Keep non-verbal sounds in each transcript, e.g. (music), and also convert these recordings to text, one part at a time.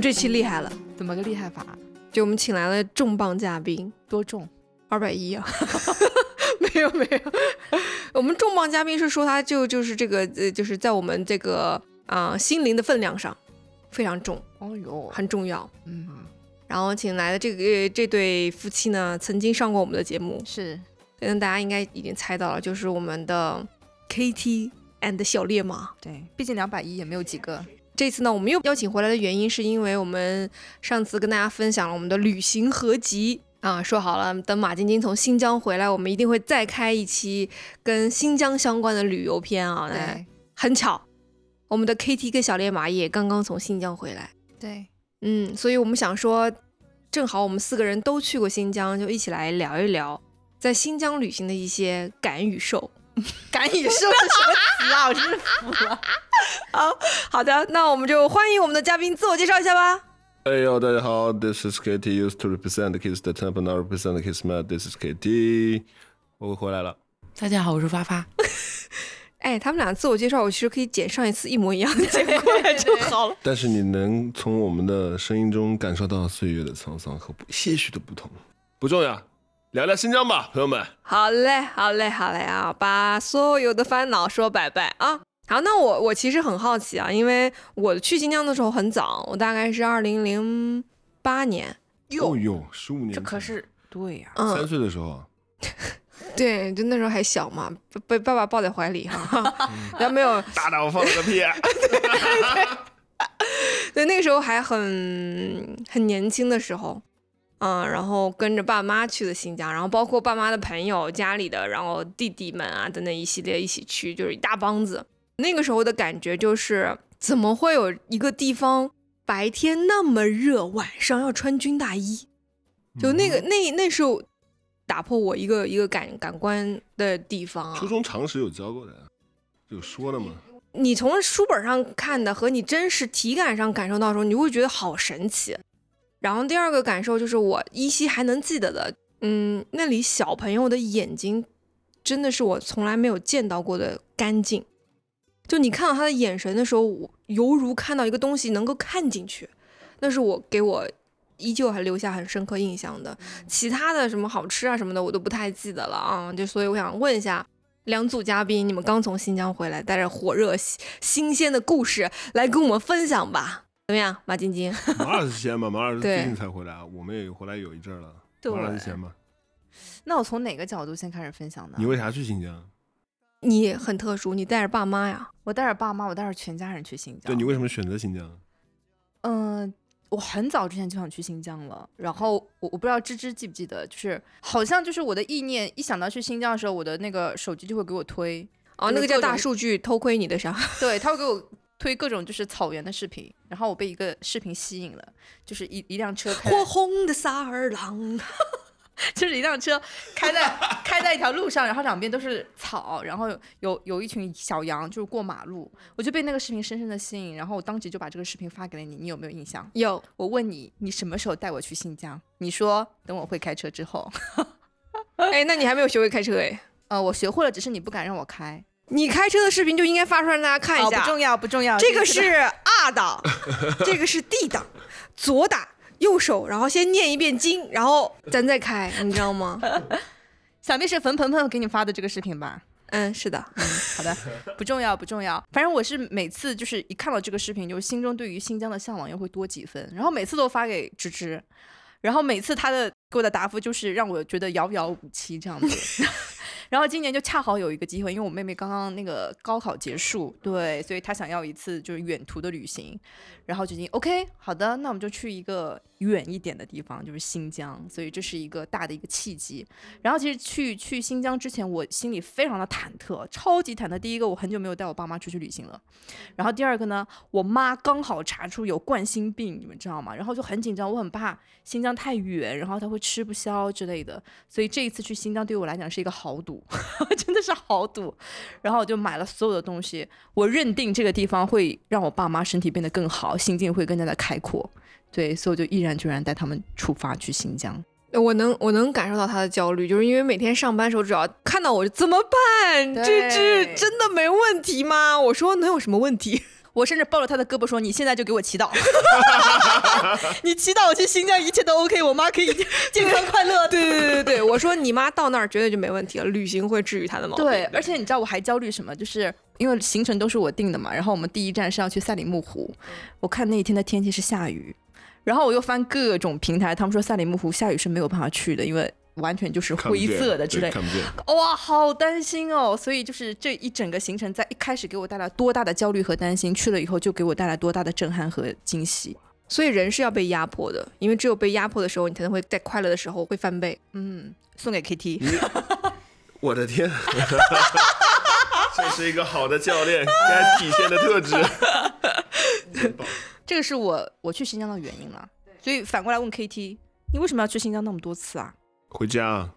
们这期厉害了，怎么个厉害法？就我们请来了重磅嘉宾，多重？二百一啊？(laughs) 没有没有，我们重磅嘉宾是说他就就是这个呃，就是在我们这个啊、心灵的分量上非常重，哦呦，很重要。嗯，然后请来的这个这对夫妻呢，曾经上过我们的节目，是嗯，大家应该已经猜到了，就是我们的 KT and 小烈马。对，毕竟两百一也没有几个。这次呢，我们又邀请回来的原因，是因为我们上次跟大家分享了我们的旅行合集啊，说好了，等马晶晶从新疆回来，我们一定会再开一期跟新疆相关的旅游片啊。哎对很巧，我们的 KT 跟小烈马也刚刚从新疆回来，对，嗯，所以我们想说，正好我们四个人都去过新疆，就一起来聊一聊在新疆旅行的一些感与受。(laughs) 赶蚁兽是什么词啊？我真是服了。好好的，那我们就欢迎我们的嘉宾自我介绍一下吧。哎呦，大家好，This is KT used to represent Kiss the temple, now represent Kiss Mat. This is KT，我回来了。大家好，我是发发。(laughs) 哎，他们俩自我介绍，我其实可以剪上一次一模一样的剪过来就好了。(laughs) 但是你能从我们的声音中感受到岁月的沧桑和些许的不同。不重要，聊聊新疆吧，朋友们。好嘞，好嘞，好嘞啊！把所有的烦恼说拜拜啊！好，那我我其实很好奇啊，因为我去新疆的时候很早，我大概是二零零八年，哦哟，十五年，这可是对呀、三嗯，岁的时候啊，(laughs) 对，就那时候还小嘛，被被爸爸抱在怀里哈，然后没有，(laughs) 大大我放了个屁！(laughs) 对，那个时候还很很年轻的时候，嗯，然后跟着爸妈去的新疆，然后包括爸妈的朋友、家里的，然后弟弟们啊等等一系列一起去，就是一大帮子。那个时候的感觉就是，怎么会有一个地方白天那么热，晚上要穿军大衣？就那个、那那是打破我一个一个感感官的地方啊。初中常识有教过的，有说的吗？你从书本上看的和你真实体感上感受到的时候，你会觉得好神奇。然后第二个感受就是我依稀还能记得的，嗯，那里小朋友的眼睛真的是我从来没有见到过的干净。就你看到他的眼神的时候，我犹如看到一个东西能够看进去，那是我给我依旧还留下很深刻印象的。其他的什么好吃啊什么的，我都不太记得了啊。就所以我想问一下，两组嘉宾，你们刚从新疆回来，带着火热、新新鲜的故事来跟我们分享吧。怎么样，马晶晶？马老师先吧，马老师最近才回来啊，我们也回来有一阵儿了。对马老师先吧？那我从哪个角度先开始分享呢？你为啥去新疆？你很特殊，你带着爸妈呀？我带着爸妈，我带着全家人去新疆。对你为什么选择新疆？嗯、我很早之前就想去新疆了。然后我我不知道芝芝记不记得，就是好像就是我的意念，一想到去新疆的时候，我的那个手机就会给我推，哦，那个叫大数据偷窥你的啥？对，他会给我推各种就是草原的视频，然后我被一个视频吸引了，就是一一辆车开在火红的萨尔朗。(laughs) 就是一辆车开在开在一条路上，然后两边都是草，然后有有有一群小羊就是过马路，我就被那个视频深深的吸引，然后我当即就把这个视频发给了你，你有没有印象？有，我问你，你什么时候带我去新疆？你说等我会开车之后。(laughs) 哎，那你还没有学会开车哎？呃，我学会了，只是你不敢让我开。你开车的视频就应该发出来让大家看一下。不重要，不重要。这个是是 R 档，(laughs) 这个是 D 档，左打右手，然后先念一遍经，然后咱再开，你知道吗？(laughs) 想必是冯鹏鹏给你发的这个视频吧？嗯，是的，嗯好的，不重要，不重要。反正我是每次就是一看到这个视频，就是心中对于新疆的向往又会多几分，然后每次都发给芝芝，然后每次他的给我的答复就是让我觉得遥遥无期这样子。然后今年就恰好有一个机会，因为我妹妹刚刚那个高考结束，对，所以她想要一次就是远途的旅行，然后决定 OK，好的，那我们就去一个远一点的地方，就是新疆，所以这是一个大的一个契机。然后其实去去新疆之前，我心里非常的忐忑，超级忐忑。第一个，我很久没有带我爸妈出去旅行了，然后第二个呢，我妈刚好查出有冠心病，你们知道吗？然后就很紧张，我很怕新疆太远，然后她会吃不消之类的。所以这一次去新疆对我来讲是一个豪赌，(laughs) 真的是好赌。然后我就买了所有的东西，我认定这个地方会让我爸妈身体变得更好，心境会更加的开阔。对，所以我就毅然决然带他们出发去新疆。我能我能感受到他的焦虑，就是因为每天上班的时候，只要看到我就怎么办？对这这真的没问题吗？我说能有什么问题？(laughs) 我甚至抱着他的胳膊说：“你现在就给我祈祷，(laughs) (laughs) 你祈祷我去新疆一切都 OK，我妈可以 (laughs) 健康快乐。”对对对对对，我说你妈到那儿绝对就没问题了，旅行会治愈她的毛病。对，而且你知道我还焦虑什么？就是因为行程都是我定的嘛，然后我们第一站是要去赛里木湖，我看那一天的天气是下雨，然后我又翻各种平台，他们说赛里木湖下雨是没有办法去的，因为完全就是灰色的之类。哇，好担心哦！所以就是这一整个行程，在一开始给我带来多大的焦虑和担心，去了以后就给我带来多大的震撼和惊喜。所以人是要被压迫的，因为只有被压迫的时候，你才能会在快乐的时候会翻倍。嗯，送给 KT。我的天，(laughs) 这是一个好的教练该体现的特质。这个是我我去新疆的原因了。所以反过来问 KT，你为什么要去新疆那么多次啊？回家啊，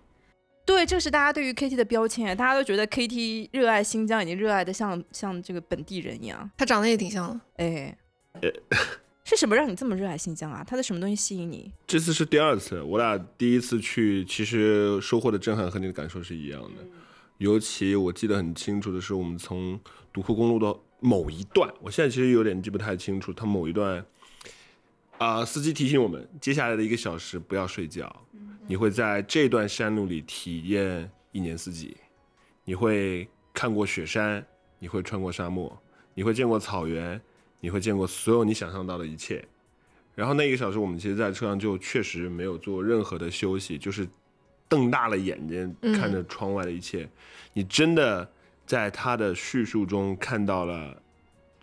对，这是大家对于 KT 的标签，大家都觉得 KT 热爱新疆，已经热爱的像像这个本地人一样。他长得也挺像的，哎，(laughs) 是什么让你这么热爱新疆啊？他的什么东西吸引你？这次是第二次，我俩第一次去，其实收获的震撼和你的感受是一样的。尤其我记得很清楚的是，我们从独库公路的某一段，我现在其实有点记不太清楚，它某一段，啊、司机提醒我们，接下来的一个小时不要睡觉，你会在这段山路里体验一年四季，你会看过雪山，你会穿过沙漠，你会见过草原，你会见过所有你想象到的一切。然后那一个小时，我们其实在车上就确实没有做任何的休息，就是瞪大了眼睛嗯看着窗外的一切。你真的在他的叙述中看到了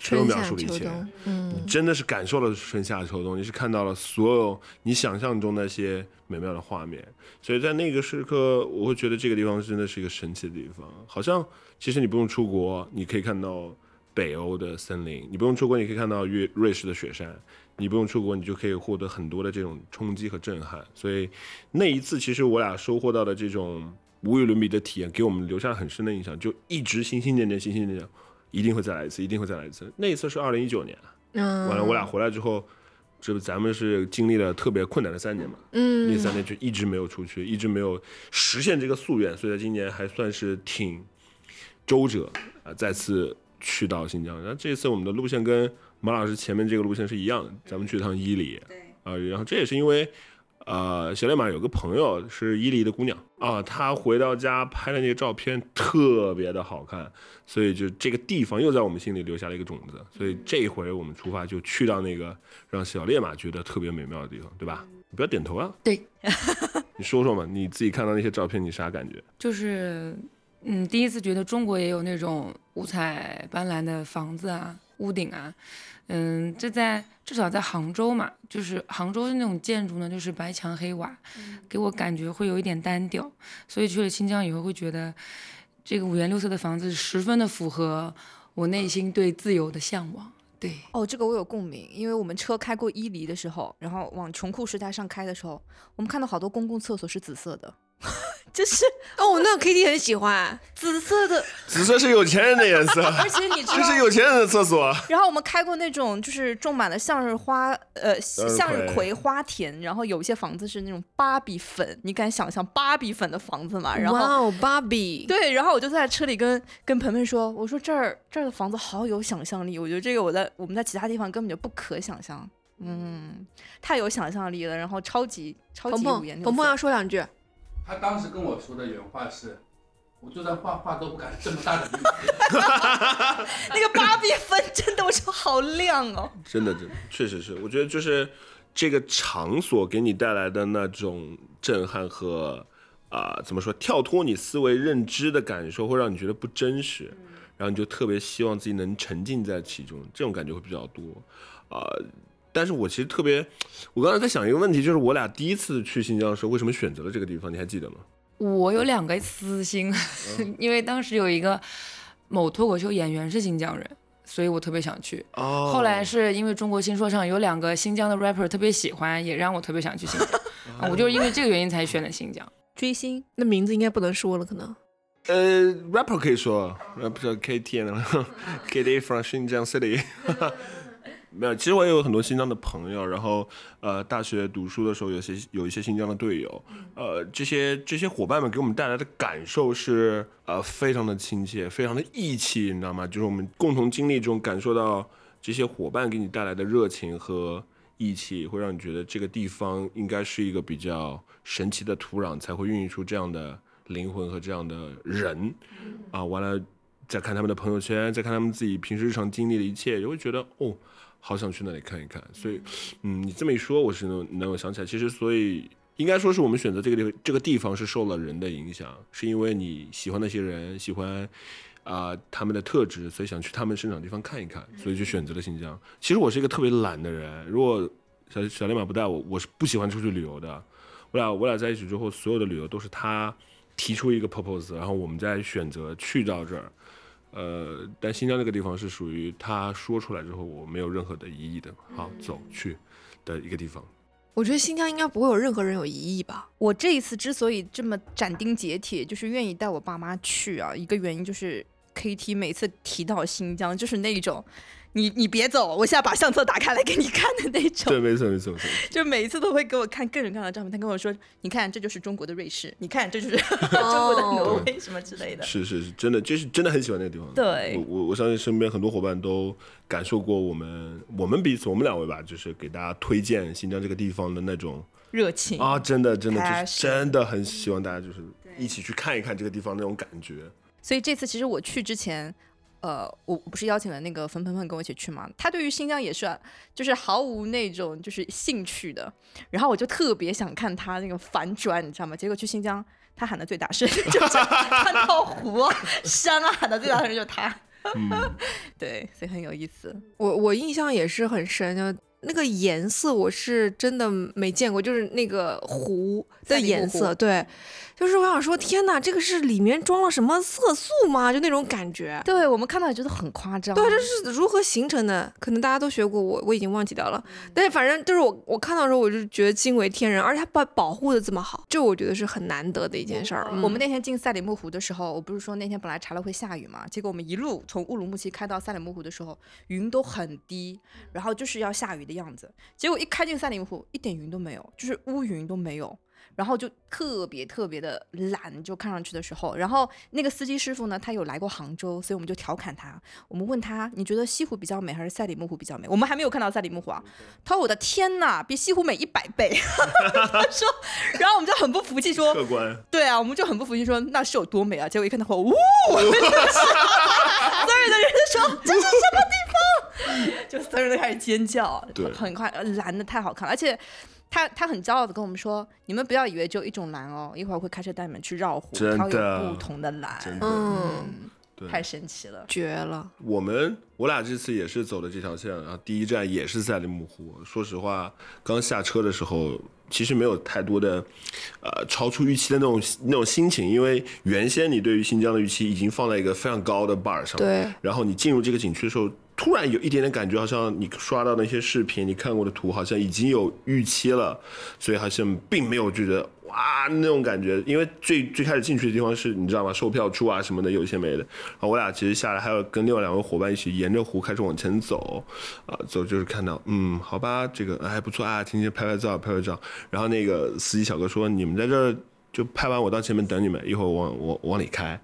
所有春夏描述了一切，你，真的是感受了春夏秋冬，你是看到了所有你想象中那些美妙的画面。所以在那个时刻，我会觉得这个地方真的是一个神奇的地方。好像其实你不用出国，你可以看到北欧的森林；你不用出国，你可以看到瑞瑞士的雪山；你不用出国，你就可以获得很多的这种冲击和震撼。所以那一次，其实我俩收获到的这种无与伦比的体验，给我们留下了很深的印象，就一直心心念念，心心念念，一定会再来一次，一定会再来一次。那一次是二零一九年。嗯，完了，我俩回来之后，这不咱们是经历了特别困难的三年嘛，嗯那嗯，三年就一直没有出去，一直没有实现这个夙愿，所以在今年还算是挺周折啊、再次去到新疆。然后这次我们的路线跟马老师前面这个路线是一样的，咱们去趟伊犁，啊、然后这也是因为。呃，小烈马有个朋友是伊犁的姑娘啊，她回到家拍的那个照片特别的好看，所以就这个地方又在我们心里留下了一个种子。所以这一回我们出发就去到那个让小烈马觉得特别美妙的地方，对吧？你不要点头啊。对，(laughs) 你说说嘛，你自己看到那些照片，你啥感觉？就是嗯，第一次觉得中国也有那种五彩斑斓的房子啊、屋顶啊，嗯，这在至少在杭州嘛，就是杭州的那种建筑呢，就是白墙黑瓦，给我感觉会有一点单调，所以去了新疆以后会觉得这个五颜六色的房子十分的符合我内心对自由的向往。对，哦，这个我有共鸣，因为我们车开过伊犁的时候，然后往穷库什台上开的时候，我们看到好多公共厕所是紫色的，(laughs) 就是 (laughs) 哦，我那个 K T 很喜欢，紫色的，(laughs) 紫色是有钱人的颜色，而且你知道，这是有钱人的厕所。然后我们开过那种就是种满了向日花，呃，向日葵葵花田，然后有一些房子是那种芭比粉，你敢想象芭比粉的房子吗？然后。哇哦，芭比，对，然后我就在车里跟跟鹏鹏说，我说这儿这儿的房子好有想象力，我觉得这个我在我们在其他地方根本就不可想象，嗯，太有想象力了，然后超级超级有颜，六色鹏鹏要说两句，他当时跟我说的原话是：“我就算画画都不敢这么大的力。(laughs) 那个芭比粉真的，我说好亮哦，真的，真的，确实是。我觉得就是这个场所给你带来的那种震撼和啊、怎么说，跳脱你思维认知的感受，会让你觉得不真实，然后你就特别希望自己能沉浸在其中，这种感觉会比较多啊、但是我其实特别，我刚才在想一个问题，就是我俩第一次去新疆的时候，为什么选择了这个地方？你还记得吗？我有两个私心，(laughs) 因为当时有一个某脱口秀演员是新疆人，所以我特别想去。哦后来是因为中国新说唱有两个新疆的 rapper 特别喜欢，也让我特别想去新疆。(laughs) 啊我就是因为这个原因才选的新疆。追星那名字应该不能说了，可能。呃，rapper 可以说，rapper KT 呢，KT from 新疆 City。没有，其实我也有很多新疆的朋友，然后呃，大学读书的时候有些有一些新疆的队友，呃，这些这些伙伴们给我们带来的感受是呃非常的亲切，非常的义气，你知道吗？就是我们共同经历中感受到这些伙伴给你带来的热情和义气，会让你觉得这个地方应该是一个比较神奇的土壤，才会孕育出这样的灵魂和这样的人。啊，完了再看他们的朋友圈，再看他们自己平时日常经历的一切，就会觉得哦，好想去那里看一看。所以，嗯，你这么一说，我是能能够想起来，其实所以。应该说是我们选择这个地这个地方是受了人的影响，是因为你喜欢那些人，喜欢啊、他们的特质，所以想去他们生长的地方看一看，所以就选择了新疆。其实我是一个特别懒的人，如果小小烈马不带我，我是不喜欢出去旅游的。我俩我俩在一起之后，所有的旅游都是他提出一个 purpose，然后我们再选择去到这儿。呃，但新疆那个地方是属于他说出来之后，我没有任何的疑义的，好走去的一个地方。我觉得新疆应该不会有任何人有疑义吧？我这一次之所以这么斩钉截铁，就是愿意带我爸妈去啊，一个原因就是 KT 每次提到新疆，就是那种，你你别走，我现在把相册打开来给你看的那种。对，没错，没错，没错。(laughs) 就每一次都会给我看各种各样的照片，他跟我说：“你看，这就是中国的瑞士，你看，这就是 (laughs) 中国的挪威，什么之类的。是是是，真的，就是真的很喜欢那个地方。对我我我相信身边很多伙伴都感受过我们我们彼此我们两位吧，就是给大家推荐新疆这个地方的那种热情啊，真的真的就是真的很希望大家就是一起去看一看这个地方那种感觉。所以这次其实我去之前，呃，我我不是邀请了那个冯鹏鹏跟我一起去嘛，他对于新疆也是啊就是毫无那种就是兴趣的，然后我就特别想看他那个反转，你知道吗？结果去新疆，他喊的最大声 (laughs) 就是看到湖啊、山啊喊的最大声就是他，嗯，(laughs) 对，所以很有意思。我我印象也是很深，就那个颜色我是真的没见过，就是那个湖的颜色，对，就是我想说，天哪，这个是里面装了什么色素吗？就那种感觉。对我们看到也觉得很夸张，对，这是如何形成的？可能大家都学过，我我已经忘记掉了。但是反正就是我我看到的时候，我就觉得惊为天人，而且它保保护的这么好，这我觉得是很难得的一件事儿。嗯我们那天进赛里木湖的时候，我不是说那天本来查了会下雨嘛，结果我们一路从乌鲁木齐开到赛里木湖的时候，云都很低，然后就是要下雨的样子。结果一开进赛里木湖，一点云都没有，就是乌云都没有。然后就特别特别的蓝，就看上去的时候，然后那个司机师傅呢，他有来过杭州，所以我们就调侃他，我们问他，你觉得西湖比较美还是赛里木湖比较美？我们还没有看到赛里木湖啊，他说我的天呐，比西湖美一百倍，(laughs) 他说，然后我们就很不服气说，客观，对啊，我们就很不服气说那是有多美啊！结果一看他话，呜，(laughs) 所有的人都说这是什么地方？(laughs) 就所有人都开始尖叫，对很快呃蓝的太好看了，而且。他他很骄傲的跟我们说：“你们不要以为只有一种蓝哦，一会儿会开车带你们去绕湖，真它有不同的蓝，真的嗯，对。太神奇了。绝了。我们我俩这次也是走的这条线，然后第一站也是赛里木湖。说实话，刚下车的时候，其实没有太多的，呃，超出预期的那种那种心情，因为原先你对于新疆的预期已经放在一个非常高的 bar 上，对，然后你进入这个景区的时候，突然有一点点感觉，好像你刷到那些视频、你看过的图，好像已经有预期了，所以好像并没有觉得哇那种感觉。因为最最开始进去的地方是你知道吗？售票处啊什么的，有一些没的。然后我俩其实下来还要跟另外两位伙伴一起沿着湖开始往前走，啊、走就是看到嗯，好吧，这个还不错啊，停停拍拍照，拍拍照。然后那个司机小哥说，你们在这儿就拍完，我到前面等你们，一会儿我往我往里开。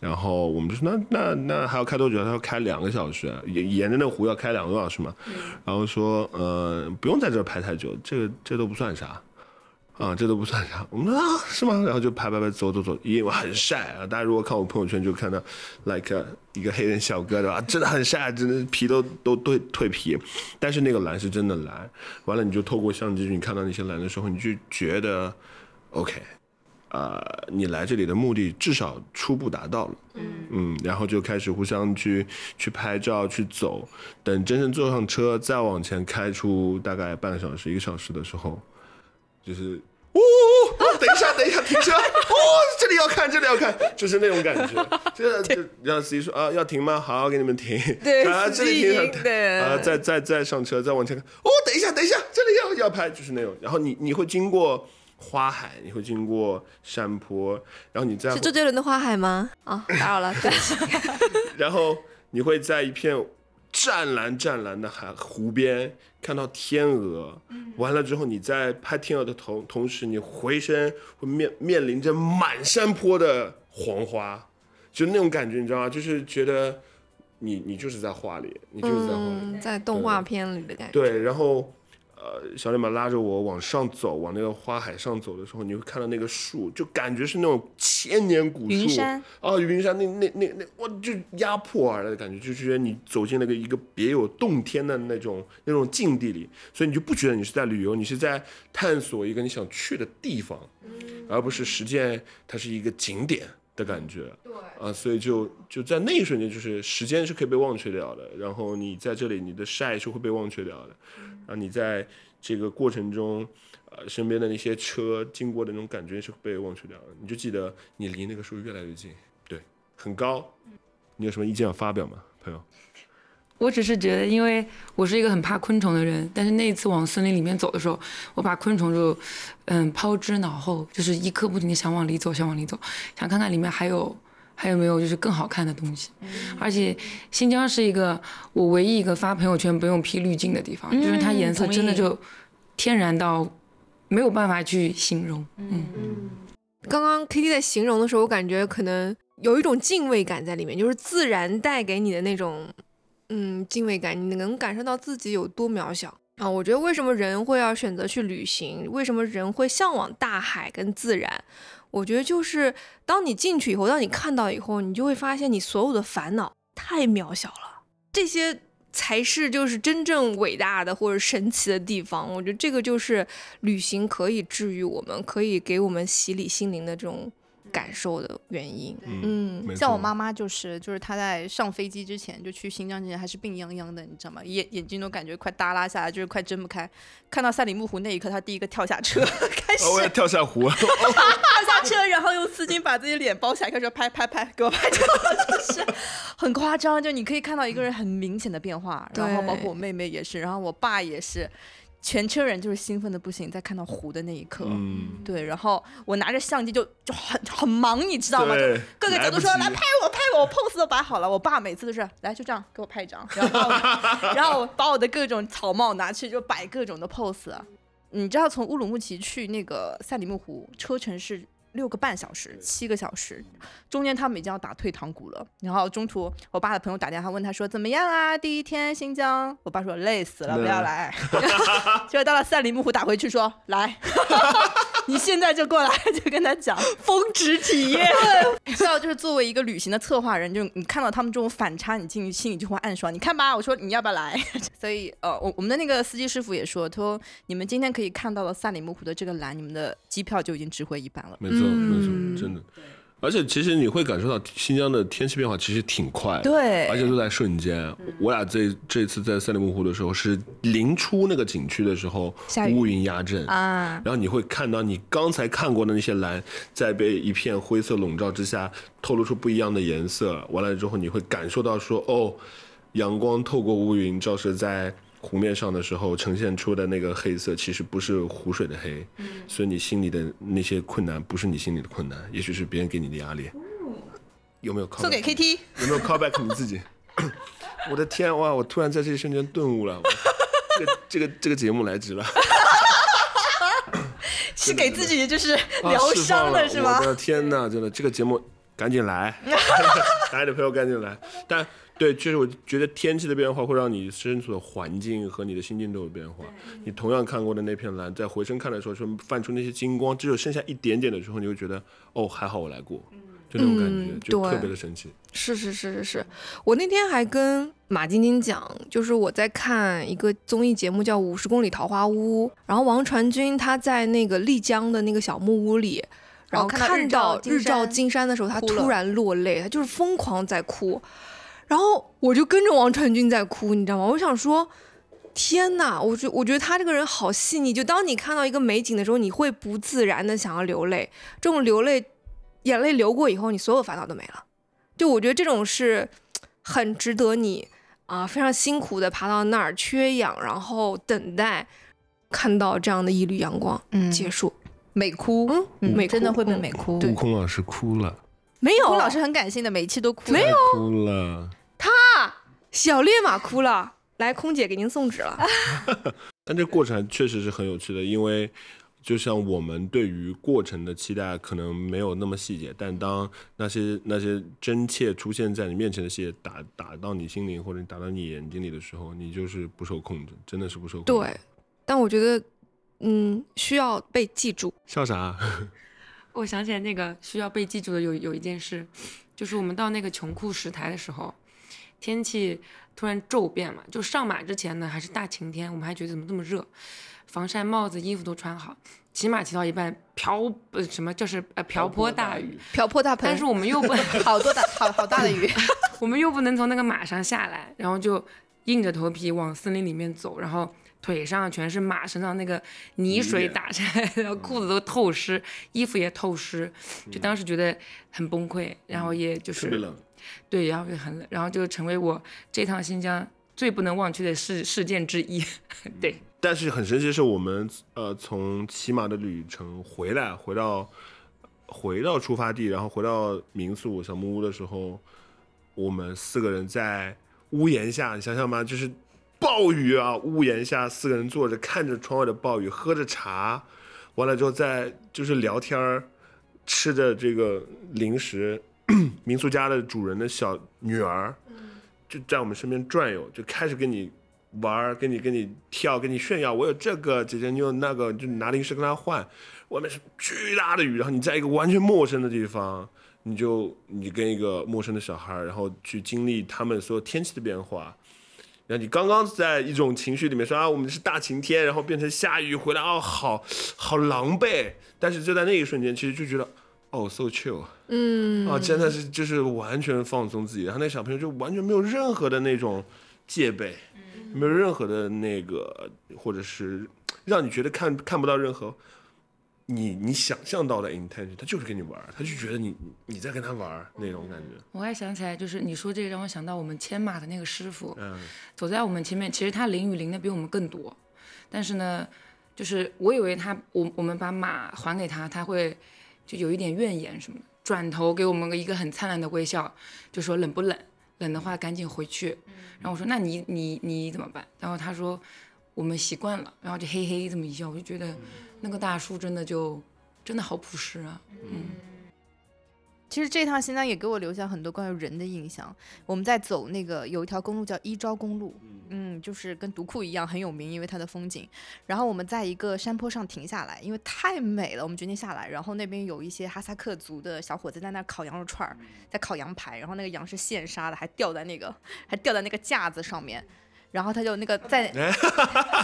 然后我们就说那那那还要开多久？他说开两个小时，沿沿着那湖要开两个多小时嘛。然后说呃不用在这儿拍太久，这个这都不算啥。啊，这都不算啥。我们说啊，是吗？然后就拍拍拍，走走走，因为很晒啊。大家如果看我朋友圈，就看到，like 一个黑人小哥对吧？真的很晒，真的皮都都蜕蜕皮。但是那个蓝是真的蓝。完了，你就透过相机，你看到那些蓝的时候，你就觉得，OK，呃，你来这里的目的至少初步达到了。嗯然后就开始互相去去拍照，去走。等真正坐上车，再往前开出大概半个小时、一个小时的时候，就是。哦，哦 (laughs) 等一下，等一下，停车！(laughs) 哦，这里要看，这里要看，就是那种感觉。(laughs) 这就让司机说啊，要停吗？好，给你们停。对啊，这里停停对啊，再再再上车，再往前看。哦，等一下，等一下，这里要要拍，就是那种。然后你你会经过花海，你会经过山坡，然后你在是周杰伦的《花海》吗？啊，打扰了，(laughs) 对不起。然后你会在一片湛蓝湛蓝的海湖边看到天鹅，完了之后你在拍天鹅的同同时，你回身会面面临着满山坡的黄花，就那种感觉，你知道吗？就是觉得你你就是在画里，你就是在画里。嗯，在动画片里的感觉。对，然后呃，小脸马拉着我往上走，往那个花海上走的时候，你会看到那个树，就感觉是那种千年古树。云山。啊，云山那那那那，哇，就压迫而来的感觉，就觉得你走进那个一个别有洞天的那种那种境地里，所以你就不觉得你是在旅游，你是在探索一个你想去的地方，而不是实践它是一个景点的感觉。对，啊，所以就就在那一瞬间，就是时间是可以被忘却掉的，然后你在这里，你的晒是会被忘却掉的，然后你在这个过程中，呃，身边的那些车经过的那种感觉是被忘却掉的，你就记得你离那个树越来越近，对，很高。你有什么意见要发表吗，朋友？我只是觉得，因为我是一个很怕昆虫的人，但是那一次往森林里面走的时候，我把昆虫就嗯抛之脑后，就是一刻不停的想往里走，想往里走，想看看里面还有还有没有就是更好看的东西。而且新疆是一个我唯一一个发朋友圈不用 P 滤镜的地方，就是它颜色真的就天然到没有办法去形容。嗯，刚刚 K T 在形容的时候，我感觉可能有一种敬畏感在里面，就是自然带给你的那种嗯敬畏感，你能感受到自己有多渺小啊！我觉得为什么人会要选择去旅行，为什么人会向往大海跟自然？我觉得就是当你进去以后，当你看到以后，你就会发现你所有的烦恼太渺小了，这些才是就是真正伟大的或者神奇的地方。我觉得这个就是旅行可以治愈我们，可以给我们洗礼心灵的这种感受的原因。嗯像我妈妈就是，就是她在上飞机之前就去新疆之前还是病殃殃的，你知道吗？眼眼睛都感觉快耷拉下来，就是快睁不开。看到赛里木湖那一刻，她第一个跳下车，(laughs) 开始哦，我要跳下湖，(laughs) 跳下车，然后用丝巾把自己脸包起来，开始拍拍拍，给我拍照，就是 (laughs) 很夸张。就你可以看到一个人很明显的变化，然后包括我妹妹也是，然后我爸也是，全车人就是兴奋的不行，在看到湖的那一刻。嗯，对，然后我拿着相机就就很很忙，你知道吗？就，各个角度说来来拍我拍我，我 pose 都摆好了。我爸每次都是来就这样给我拍一张，然后 (laughs) 然后把我的各种草帽拿去就摆各种的 pose。你知道从乌鲁木齐去那个赛里木湖车程是六个半小时，七个小时，中间他们已经要打退堂鼓了。然后中途我爸的朋友打电话问他说怎么样啊？第一天新疆，我爸说累死了，不要来。(laughs) 结果到了赛里木湖打回去说来，(laughs) 你现在就过来，就跟他讲峰值体验。你知道，就是作为一个旅行的策划人，就你看到他们这种反差，你进去心里就会暗爽。你看吧，我说你要不要来？(laughs) 所以呃，我我们的那个司机师傅也说，他说你们今天可以看到了赛里木湖的这个蓝，你们的机票就已经值回一半了。没错没嗯。错，真的。而且其实你会感受到新疆的天气变化其实挺快，对。而且都在瞬间。我俩这这次在赛里木湖的时候是临出那个景区的时候乌云压阵。啊，然后你会看到你刚才看过的那些蓝，在被一片灰色笼罩之下，透露出不一样的颜色。完了之后，你会感受到说，哦，阳光透过乌云照射在湖面上的时候，呈现出的那个黑色，其实不是湖水的黑。所以你心里的那些困难，不是你心里的困难，也许是别人给你的压力。有没有 call 送给 back？KT，有没有 call back 你自己？(laughs) 我的天哇！我突然在这一瞬间顿悟了，这个这个这个节目来值了。(laughs) 是给自己就是啊疗伤了是吗我？的天呐，真的，这个节目赶紧来，(laughs) 来的朋友赶紧来。但对，确实我觉得天气的变化会让你身处的环境和你的心境都有变化。你同样看过的那片蓝，在回身看的时候，说泛出那些金光，只有剩下一点点的时候，你会觉得哦，还好我来过，就那种感觉，嗯就特别的神奇。是是是是是，我那天还跟马晶晶讲，就是我在看一个综艺节目叫《五十公里桃花坞》，然后王传君他在那个丽江的那个小木屋里，然后看到日照金山的时候，他突然落泪，他就是疯狂在哭，然后我就跟着王传君在哭，你知道吗？我想说。天呐，我觉我觉得他这个人好细腻。就当你看到一个美景的时候，你会不自然的想要流泪。这种流泪，眼泪流过以后，你所有烦恼都没了。就我觉得这种是很值得你啊，非常辛苦的爬到那儿，缺氧，然后等待看到这样的一缕阳光嗯结束。美哭，嗯，嗯美哭真的会被嗯美哭。悟空老师哭了，没有空老师很感性的，每一期都哭。没有哭了。小烈马哭了，来，空姐给您送纸了。(laughs) 但这过程确实是很有趣的，因为就像我们对于过程的期待可能没有那么细节，但当那些那些真切出现在你面前的细节打打到你心灵或者打到你眼睛里的时候，你就是不受控制，真的是不受控制。对，但我觉得，嗯，需要被记住。笑啥？我想起来那个需要被记住的有有一件事，就是我们到那个穷库石台的时候，天气突然骤变嘛，就上马之前呢还是大晴天，我们还觉得怎么这么热，防晒帽子衣服都穿好，骑马骑到一半瓢呃什么就是呃瓢泼大雨，瓢泼大盆，但是我们又不 (laughs) (laughs) 好多大好好大的雨，(laughs) 我们又不能从那个马上下来，然后就硬着头皮往森林里面走，然后腿上全是马身上那个泥水打下来，然后裤子都透湿，衣服也透湿，就当时觉得很崩溃，然后也就是特别冷。对，然后也很冷，然后就成为我这趟新疆最不能忘却的事事件之一。(laughs) 对，但是很神奇的是，我们呃从骑马的旅程回来，回到回到出发地，然后回到民宿小木屋的时候，我们四个人在屋檐下，你想想嘛，就是暴雨啊，屋檐下四个人坐着，看着窗外的暴雨，喝着茶，完了之后再就是聊天儿，吃着这个零食，(clears throat) 民宿家的主人的小女儿，就在我们身边转悠，就开始跟你玩儿，跟你跟你跳，跟你炫耀，我有这个，姐姐你有那个，就拿零食跟他换。外面是巨大的雨，然后你在一个完全陌生的地方，你就你跟一个陌生的小孩，然后去经历他们所有天气的变化。然后你刚刚在一种情绪里面说啊，我们是大晴天，然后变成下雨回来，哦，好好狼狈。但是就在那一瞬间，其实就觉得，哦，so chill，嗯，啊，真的是就是完全放松自己，然后那小朋友就完全没有任何的那种戒备，没有任何的那个，或者是让你觉得看看不到任何你你想象到的 intention，他就是跟你玩儿，他就觉得你你在跟他玩儿那种感觉，我还想起来，就是你说这个让我想到我们牵马的那个师傅，嗯，走在我们前面，其实他淋雨淋的比我们更多，但是呢，就是我以为他我我们把马还给他，他会就有一点怨言什么的，转头给我们一个很灿烂的微笑，就说冷不冷？冷的话赶紧回去。然后我说那你你你怎么办？然后他说我们习惯了，然后就嘿嘿这么一笑，我就觉得那个大叔真的就真的好朴实啊，嗯。其实这趟新疆也给我留下很多关于人的印象。我们在走那个有一条公路叫伊昭公路，嗯，就是跟独库一样很有名，因为它的风景。然后我们在一个山坡上停下来，因为太美了，我们决定下来。然后那边有一些哈萨克族的小伙子在那儿烤羊肉串儿，在烤羊排，然后那个羊是现杀的，还吊在那个还吊在那个架子上面。然后他就那个在，(laughs)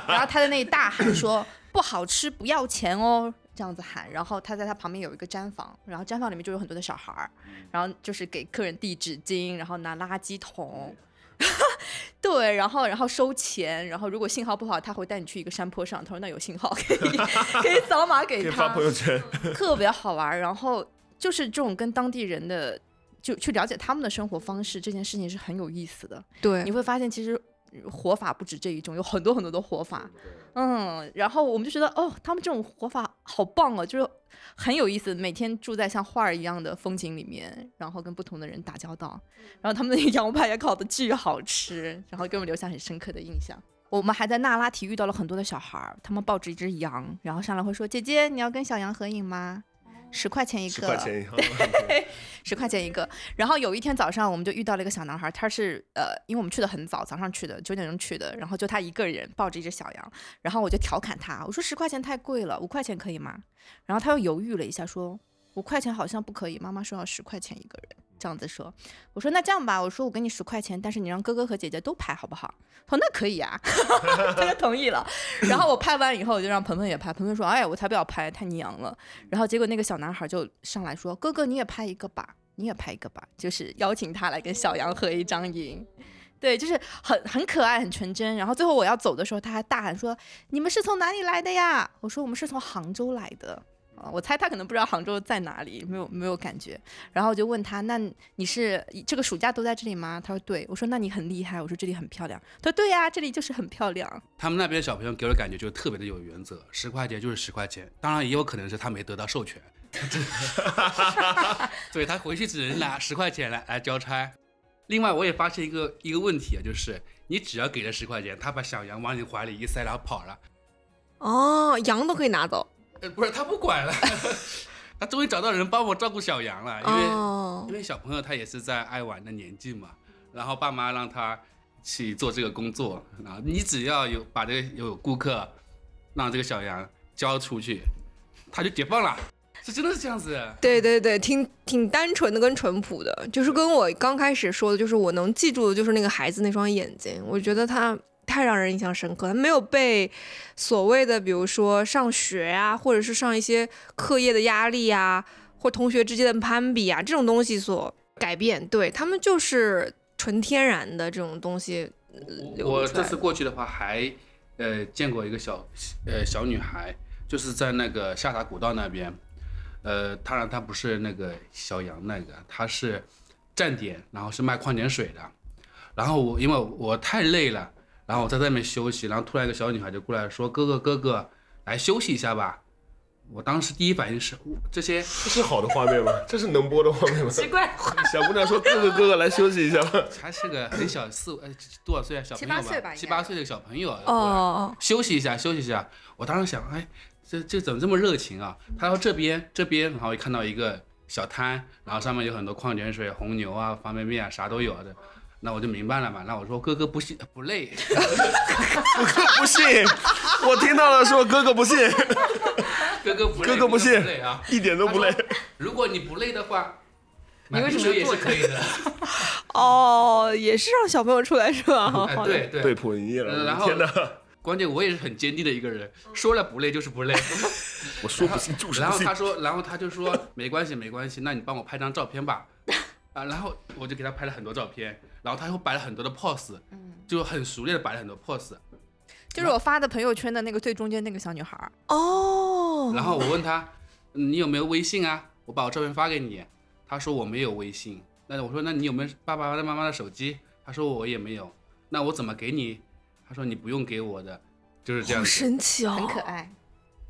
然后他在那里大喊说：“ (coughs) 不好吃，不要钱哦。”这样子喊，然后他在他旁边有一个毡房，然后毡房里面就有很多的小孩儿，然后就是给客人递纸巾，然后拿垃圾桶，(laughs) 对，然后然后收钱，然后如果信号不好，他会带你去一个山坡上，他说那有信号可以 (laughs) 可以扫码给他发朋，友圈，特别好玩儿。然后就是这种跟当地人的就去了解他们的生活方式，这件事情是很有意思的。对你，会发现其实活法不止这一种，有很多很多的活法。嗯，然后我们就觉得哦，他们这种活法好棒哦，就是很有意思。每天住在像画儿一样的风景里面，然后跟不同的人打交道，然后他们那个 (laughs) 羊排也烤的巨好吃，然后给我们留下很深刻的印象。我们还在那拉提遇到了很多的小孩儿，他们抱着一只羊，然后上来会说：“姐姐，你要跟小羊合影吗？十块钱一个。”十块钱一个，十块钱一个。然后有一天早上，我们就遇到了一个小男孩，他是呃，因为我们去的很早，早上去的，九点钟去的，然后就他一个人抱着一只小羊，然后我就调侃他，我说十块钱太贵了，五块钱可以吗？然后他又犹豫了一下，说五块钱好像不可以，妈妈说要十块钱一个人。这样子说，我说那这样吧，我说我给你十块钱，但是你让哥哥和姐姐都拍好不好？他说那可以呀、(laughs) 他就同意了。然后我拍完以后，我就让鹏鹏也拍，鹏鹏说，哎，我才不要拍，太娘了。然后结果那个小男孩就上来说：“哥哥，你也拍一个吧，你也拍一个吧。”就是邀请他来跟小杨合一张影。对，就是很很可爱，很纯真。然后最后我要走的时候，他还大喊说：“你们是从哪里来的呀？”我说：“我们是从杭州来的。”啊，我猜他可能不知道杭州在哪里，没有没有感觉。然后我就问他：“那你是这个暑假都在这里吗？”他说：“对。”我说：“那你很厉害。”我说：“这里很漂亮。”他说：“对呀、这里就是很漂亮。他们那边的小朋友给我的感觉就特别的有原则，十块钱就是十块钱。当然也有可能是他没得到授权，(laughs) 所以他回去只能拿十块钱来来交差。另外，我也发现一个一个问题啊，就是你只要给了十块钱，他把小羊往你怀里一塞，然后跑了。哦，羊都可以拿走，呃，不是他不管了，(laughs) 他终于找到人帮我照顾小杨了，因为、哦。因为小朋友他也是在爱玩的年纪嘛，然后爸妈让他去做这个工作，然后你只要有把这个有顾客让这个小羊交出去，他就解放了，这真的是这样子。对对对，挺挺单纯的跟淳朴的，就是跟我刚开始说的，就是我能记住的就是那个孩子那双眼睛，我觉得他太让人印象深刻，他没有被所谓的比如说上学啊，或者是上一些课业的压力啊，或同学之间的攀比啊这种东西所改变，对他们就是纯天然的这种东西呃我。这次过去的话还呃见过一个小呃小女孩，就是在那个下塔古道那边，呃，当然她不是那个小杨那个，她是站点，然后是卖矿泉水的。然后我因为我太累了，然后我在外面休息，然后突然一个小女孩就过来说：“哥哥哥哥，来休息一下吧。”我当时第一反应是这些这是好的画面吗？这是能播的画面吗？(laughs) 奇怪，(laughs) 小姑娘说：“哥哥哥哥，来休息一下吧。(laughs) 还是个很小四呃多少岁啊小朋友七八岁吧七八岁的小朋友过来哦，休息一下，休息一下。我当时想，哎，这这怎么这么热情啊？她说这边这边，然后我看到一个小摊，然后上面有很多矿泉水、红牛啊、方便面啊，啥都有的。那我就明白了嘛。那我说哥哥不信不累，” (laughs) 不信，我听到了，说哥哥不信，(laughs) 哥哥不累，哥哥不信累啊。一点都不累如果你不累的话，你为什么也做是可以的。(laughs) 哦，也是让小朋友出来是吧？对对被迫营业了，然后天哪！关键我也是很坚定的一个人，说了不累就是不累。我说不信就是不信然后他。说，然后他就说没关系没关系，那你帮我拍张照片吧。啊，然后我就给他拍了很多照片，然后他又摆了很多的 pose，嗯就很熟练的摆了很多 pose。就是我发的朋友圈的那个最中间那个小女孩儿，哦，然后我问他，(laughs) 嗯你有没有微信啊？我把我照片发给你。他说我没有微信。那我说那你有没有爸爸妈妈的手机？他说我也没有。那我怎么给你？他说你不用给我的，就是这样好。神奇哦，很可爱。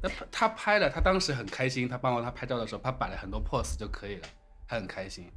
那他他拍了，他当时很开心，他帮我他拍照的时候，他摆了很多 pose 就可以了，他很开心。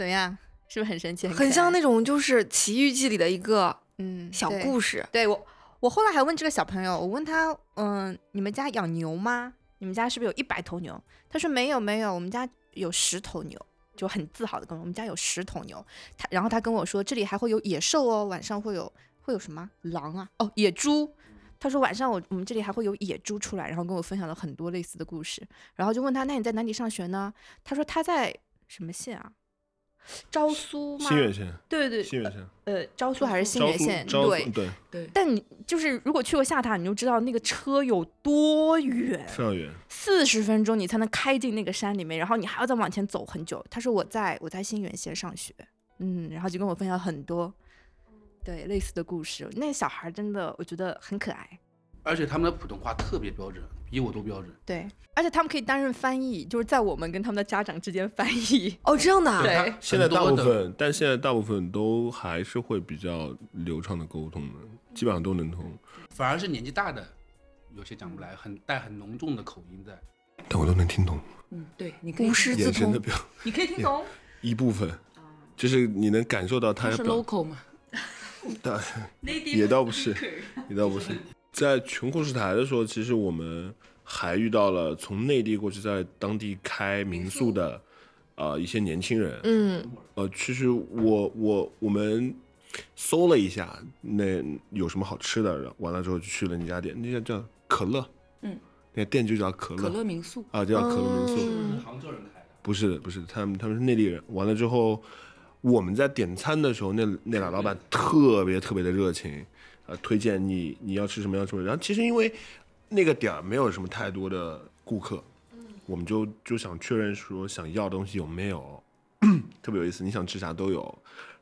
怎么样？是不是很神奇？很像那种就是《奇遇记》里的一个嗯小故事。对我，我后来还问这个小朋友，我问他，嗯，你们家养牛吗？你们家是不是有一百头牛？他说没有没有，我们家有十头牛，就很自豪的跟我，我们家有十头牛。他然后他跟我说，这里还会有野兽哦，晚上会有会有什么狼啊？哦，野猪。他说晚上我我们这里还会有野猪出来，然后跟我分享了很多类似的故事。然后就问他，那你在哪里上学呢？他说他在什么县啊？昭苏吗？新源县，对对，新源县，呃，昭苏还是新源县？对，对，对，但你就是如果去过下塔，你就知道那个车有多远，非常远。四十分钟你才能开进那个山里面，然后你还要再往前走很久。他说我在我在新源县上学，嗯，然后就跟我分享很多对类似的故事。那小孩真的我觉得很可爱，而且他们的普通话特别标准，比我都标准。对，而且他们可以担任翻译，就是在我们跟他们的家长之间翻译。哦，这样的啊，对现在大部分，但现在大部分都还是会比较流畅的沟通的，基本上都能通。反而是年纪大的，有些讲不来，很带很浓重的口音在。但我都能听懂，嗯，对，你可以无师自通。的表你可以听懂，(laughs) 一部分，就是你能感受到他它是 local 嘛，达，(laughs) 也倒不是，也倒不是。(laughs) 在穷故事台的时候，其实我们还遇到了从内地过去在当地开民宿的，呃，一些年轻人。嗯，呃，其实我我我们搜了一下，那有什么好吃的，然后完了之后就去了那家店，那家叫可乐，嗯，那店就叫可乐，可乐民宿，啊，就叫可乐民宿。嗯。杭州人开的，不是不是，他们他们是内地人。完了之后，我们在点餐的时候，那那俩老板特别特别的热情，呃，推荐你你要吃什么要吃什么。然后其实因为那个点儿没有什么太多的顾客，我们就就想确认说想要的东西有没有，(clears throat) 特别有意思，你想吃啥都有。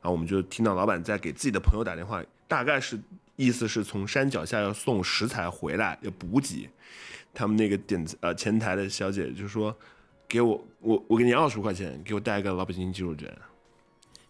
然后我们就听到老板在给自己的朋友打电话，大概是意思是从山脚下要送食材回来，要补给。他们那个点呃前台的小姐就说。给我我我给你二十块钱，给我带一个老北京鸡肉卷。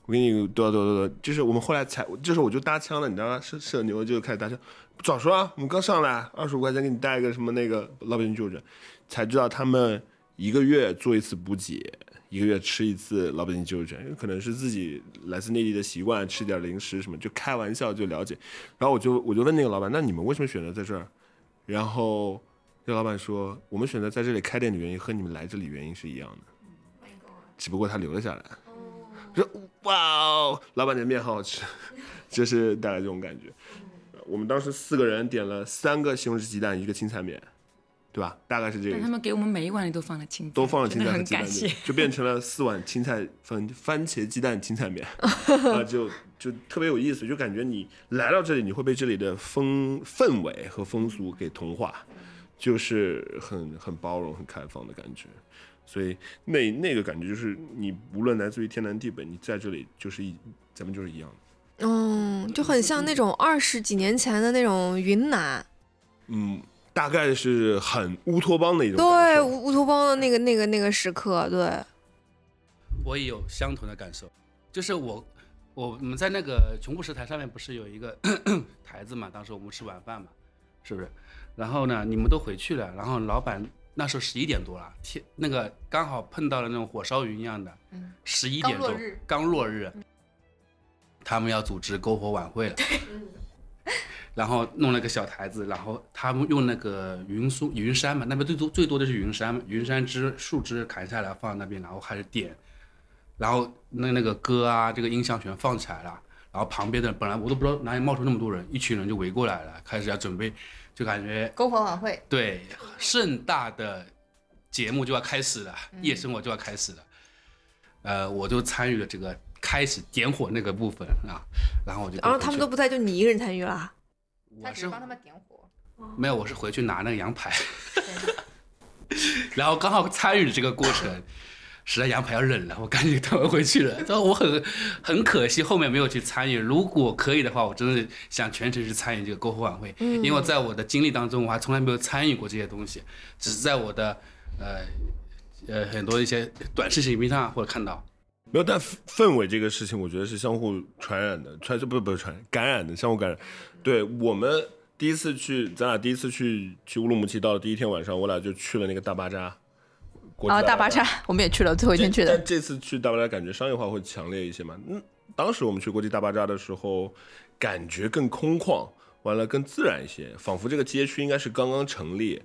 我给你多少多少多，就是我们后来才，就是我就搭腔了，你知道吗？社社牛就开始搭腔，早说啊，我们刚上来，二十五块钱给你带一个什么那个老北京就诊，才知道他们一个月做一次补给，一个月吃一次老北京鸡肉卷，有可能是自己来自内地的习惯，吃点零食什么，就开玩笑就了解。然后我就我就问那个老板，那你们为什么选择在这儿？然后。这老板说，我们选择在这里开店的原因和你们来这里原因是一样的，只不过他留了下来。说哇哦，老板的面好好吃，(laughs) 就是带来这种感觉。我们当时四个人点了三个西红柿鸡蛋，一个青菜面，对吧？大概是这个但他。们给我们每一碗里都放了青菜，都放了青菜和鸡蛋很感谢面，。就变成了四碗青菜番番茄鸡蛋青菜面，(laughs) 啊，就就特别有意思，就感觉你来到这里，你会被这里的风氛围和风俗给同化，就是很很包容、很开放的感觉。所以那那个感觉就是，你无论来自于天南地北，你在这里就是一，咱们就是一样的。嗯，就很像那种二十几年前的那种云南，嗯，大概是很乌托邦的一种对。乌乌托邦的那个那个那个时刻，对，我也有相同的感受，就是我我们在那个琼布什台上面不是有一个 (coughs) 台子嘛？当时我们吃晚饭嘛，是不是？然后呢，你们都回去了，然后老板那时候十一点多了，天那个刚好碰到了那种火烧云一样的，十一点钟刚落日他们要组织篝火晚会了。然后弄了个小台子，然后他们用那个云松云杉嘛，那边最多最多的是云杉，云杉枝树枝砍下来放在那边，然后开始点，然后那那个歌啊，这个音响全放起来了，然后旁边的本来我都不知道哪里冒出那么多人，一群人就围过来了，开始要准备，就感觉篝火晚会，对盛大的节目就要开始了，嗯。夜生活就要开始了，呃，我就参与了这个开始点火那个部分啊，然后我就然后回去他们都不在，就你一个人参与了。我是帮他们点火。没有，我是回去拿那个羊排，(laughs) 然后刚好参与这个过程，实在羊排要冷了，我赶紧退回去了。然后我很很可惜后面没有去参与，如果可以的话，我真的想全程去参与这个篝火晚会，因为在我的经历当中，我还从来没有参与过这些东西，只是在我的呃呃很多一些短视频上或者看到。没有，但氛氛围这个事情，我觉得是相互传染的，传不是不是传染感染的，相互感染。对我们第一次去，咱俩第一次去去乌鲁木齐，到了第一天晚上，我俩就去了那个大巴扎。国际啊，大巴扎扎，我们也去了，最后一天去的但。这次去大巴扎感觉商业化会强烈一些嘛？嗯，当时我们去国际大巴扎的时候，感觉更空旷，完了更自然一些，仿佛这个街区应该是刚刚成立，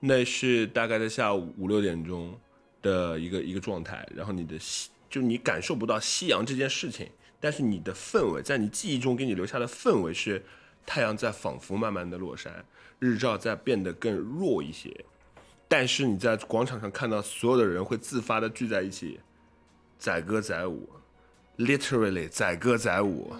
那是大概在下午五六点钟的一个一个状态，然后你的夕就你感受不到夕阳这件事情，但是你的氛围在你记忆中给你留下的氛围是太阳在仿佛慢慢的落山，日照在变得更弱一些。但是你在广场上看到所有的人会自发的聚在一起，载歌载舞，literally 载歌载舞。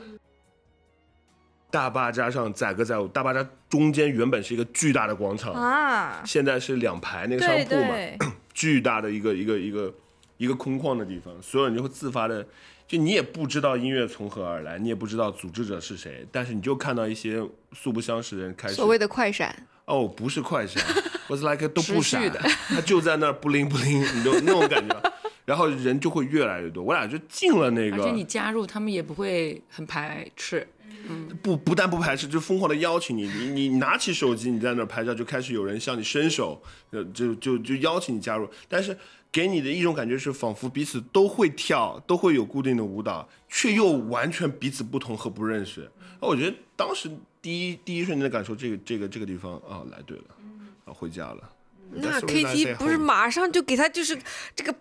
大巴扎上载歌载舞，大巴扎中间原本是一个巨大的广场，啊，现在是两排那个商铺嘛，对，(clears throat) 巨大的一个一个一个一个空旷的地方，所有人就会自发的，就你也不知道音乐从何而来，你也不知道组织者是谁，但是你就看到一些素不相识的人开始所谓的快闪，哦，不是快闪，was like 都不闪的，他就在那儿不灵不灵，你就那种感觉，然后人就会越来越多，我俩就进了那个而且你，加入，他们也不会很排斥。嗯不不但不排斥，就疯狂的邀请你，你你拿起手机，你在那儿拍照，就开始有人向你伸手，呃，就就就邀请你加入，但是给你的一种感觉是，仿佛彼此都会跳，都会有固定的舞蹈，却又完全彼此不同和不认识。我觉得当时第一第一瞬间的感受，这个这个这个地方啊，来对了，啊，回家了。那 KT 不是马上就给他就是这个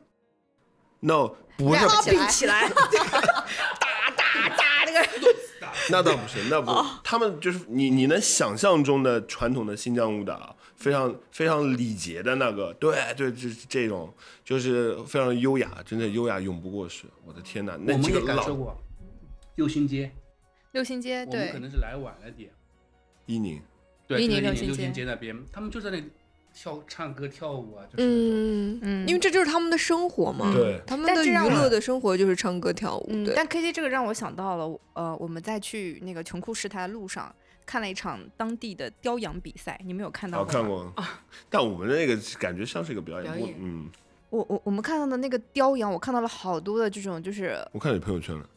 ？No，不是，popping 起来，(laughs) 打打打，这个。(laughs) 那倒不是，那不，他们就是你你能想象中的传统的新疆舞蹈，非常非常礼节的那个，对对，就是这种，就是非常优雅，真的优雅永不过时。我的天哪，那我们也几个老感受过六星街，六星街我们对。可能是来晚了点。伊宁，对，伊就在六星宁六星街街那边，他们就在那里跳唱歌跳舞啊，就是嗯嗯。因为这就是他们的生活嘛，对他们的娱乐的生活就是唱歌跳舞，对，，嗯但 KT 这个让我想到了，呃，我们在去那个穷库什台的路上看了一场当地的雕羊比赛，你们有看到好吗？看过，但我们那个感觉像是一个表演，表演。嗯，我我我们看到的那个雕羊，我看到了好多的这种就是我看你朋友圈了，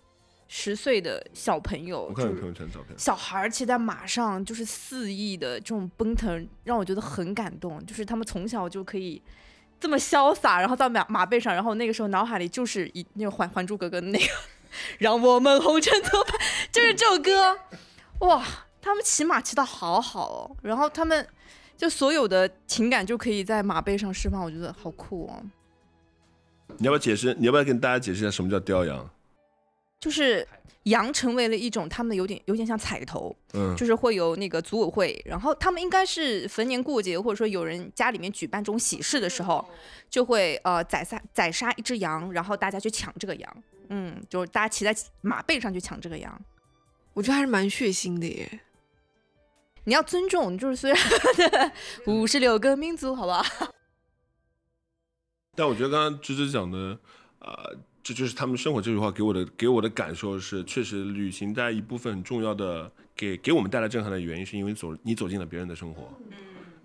十岁的小朋友，我看朋友圈照片，小孩儿骑在马上，就是肆意的这种奔腾，让我觉得很感动。就是他们从小就可以这么潇洒，然后到马马背上，然后那个时候脑海里就是一那个《还还珠格格》的那个“让我们红尘作伴”，就是这首歌，哇，他们骑马骑的好好哦。然后他们就所有的情感就可以在马背上释放，我觉得好酷哦。你要不要解释？你要不要跟大家解释一下什么叫雕羊？就是羊成为了一种他们有点有点像彩头，嗯，就是会有那个组委会，然后他们应该是逢年过节或者说有人家里面举办这种喜事的时候，就会呃宰杀宰杀一只羊，然后大家去抢这个羊，嗯，就是大家骑在马背上去抢这个羊。我觉得还是蛮血腥的耶。你要尊重，就是虽然 (laughs) 五十六个民族，好不好？(laughs) 但我觉得刚刚芝芝讲的，啊、这就是他们生活这句话给我的给我的感受是，确实旅行带一部分很重要的给给我们带来震撼的原因，是因为走你走进了别人的生活，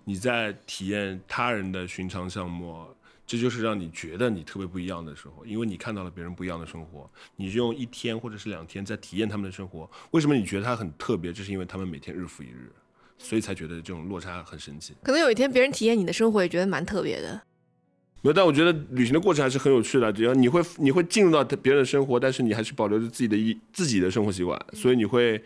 你在体验他人的寻常项目，这就是让你觉得你特别不一样的时候，因为你看到了别人不一样的生活，你用一天或者是两天在体验他们的生活，为什么你觉得他很特别？这是因为他们每天日复一日，所以才觉得这种落差很神奇。可能有一天别人体验你的生活，也觉得蛮特别的。没有，但我觉得旅行的过程还是很有趣的。只要你会你会进入到别人的生活，但是你还是保留着自己的一自己的生活习惯，所以你会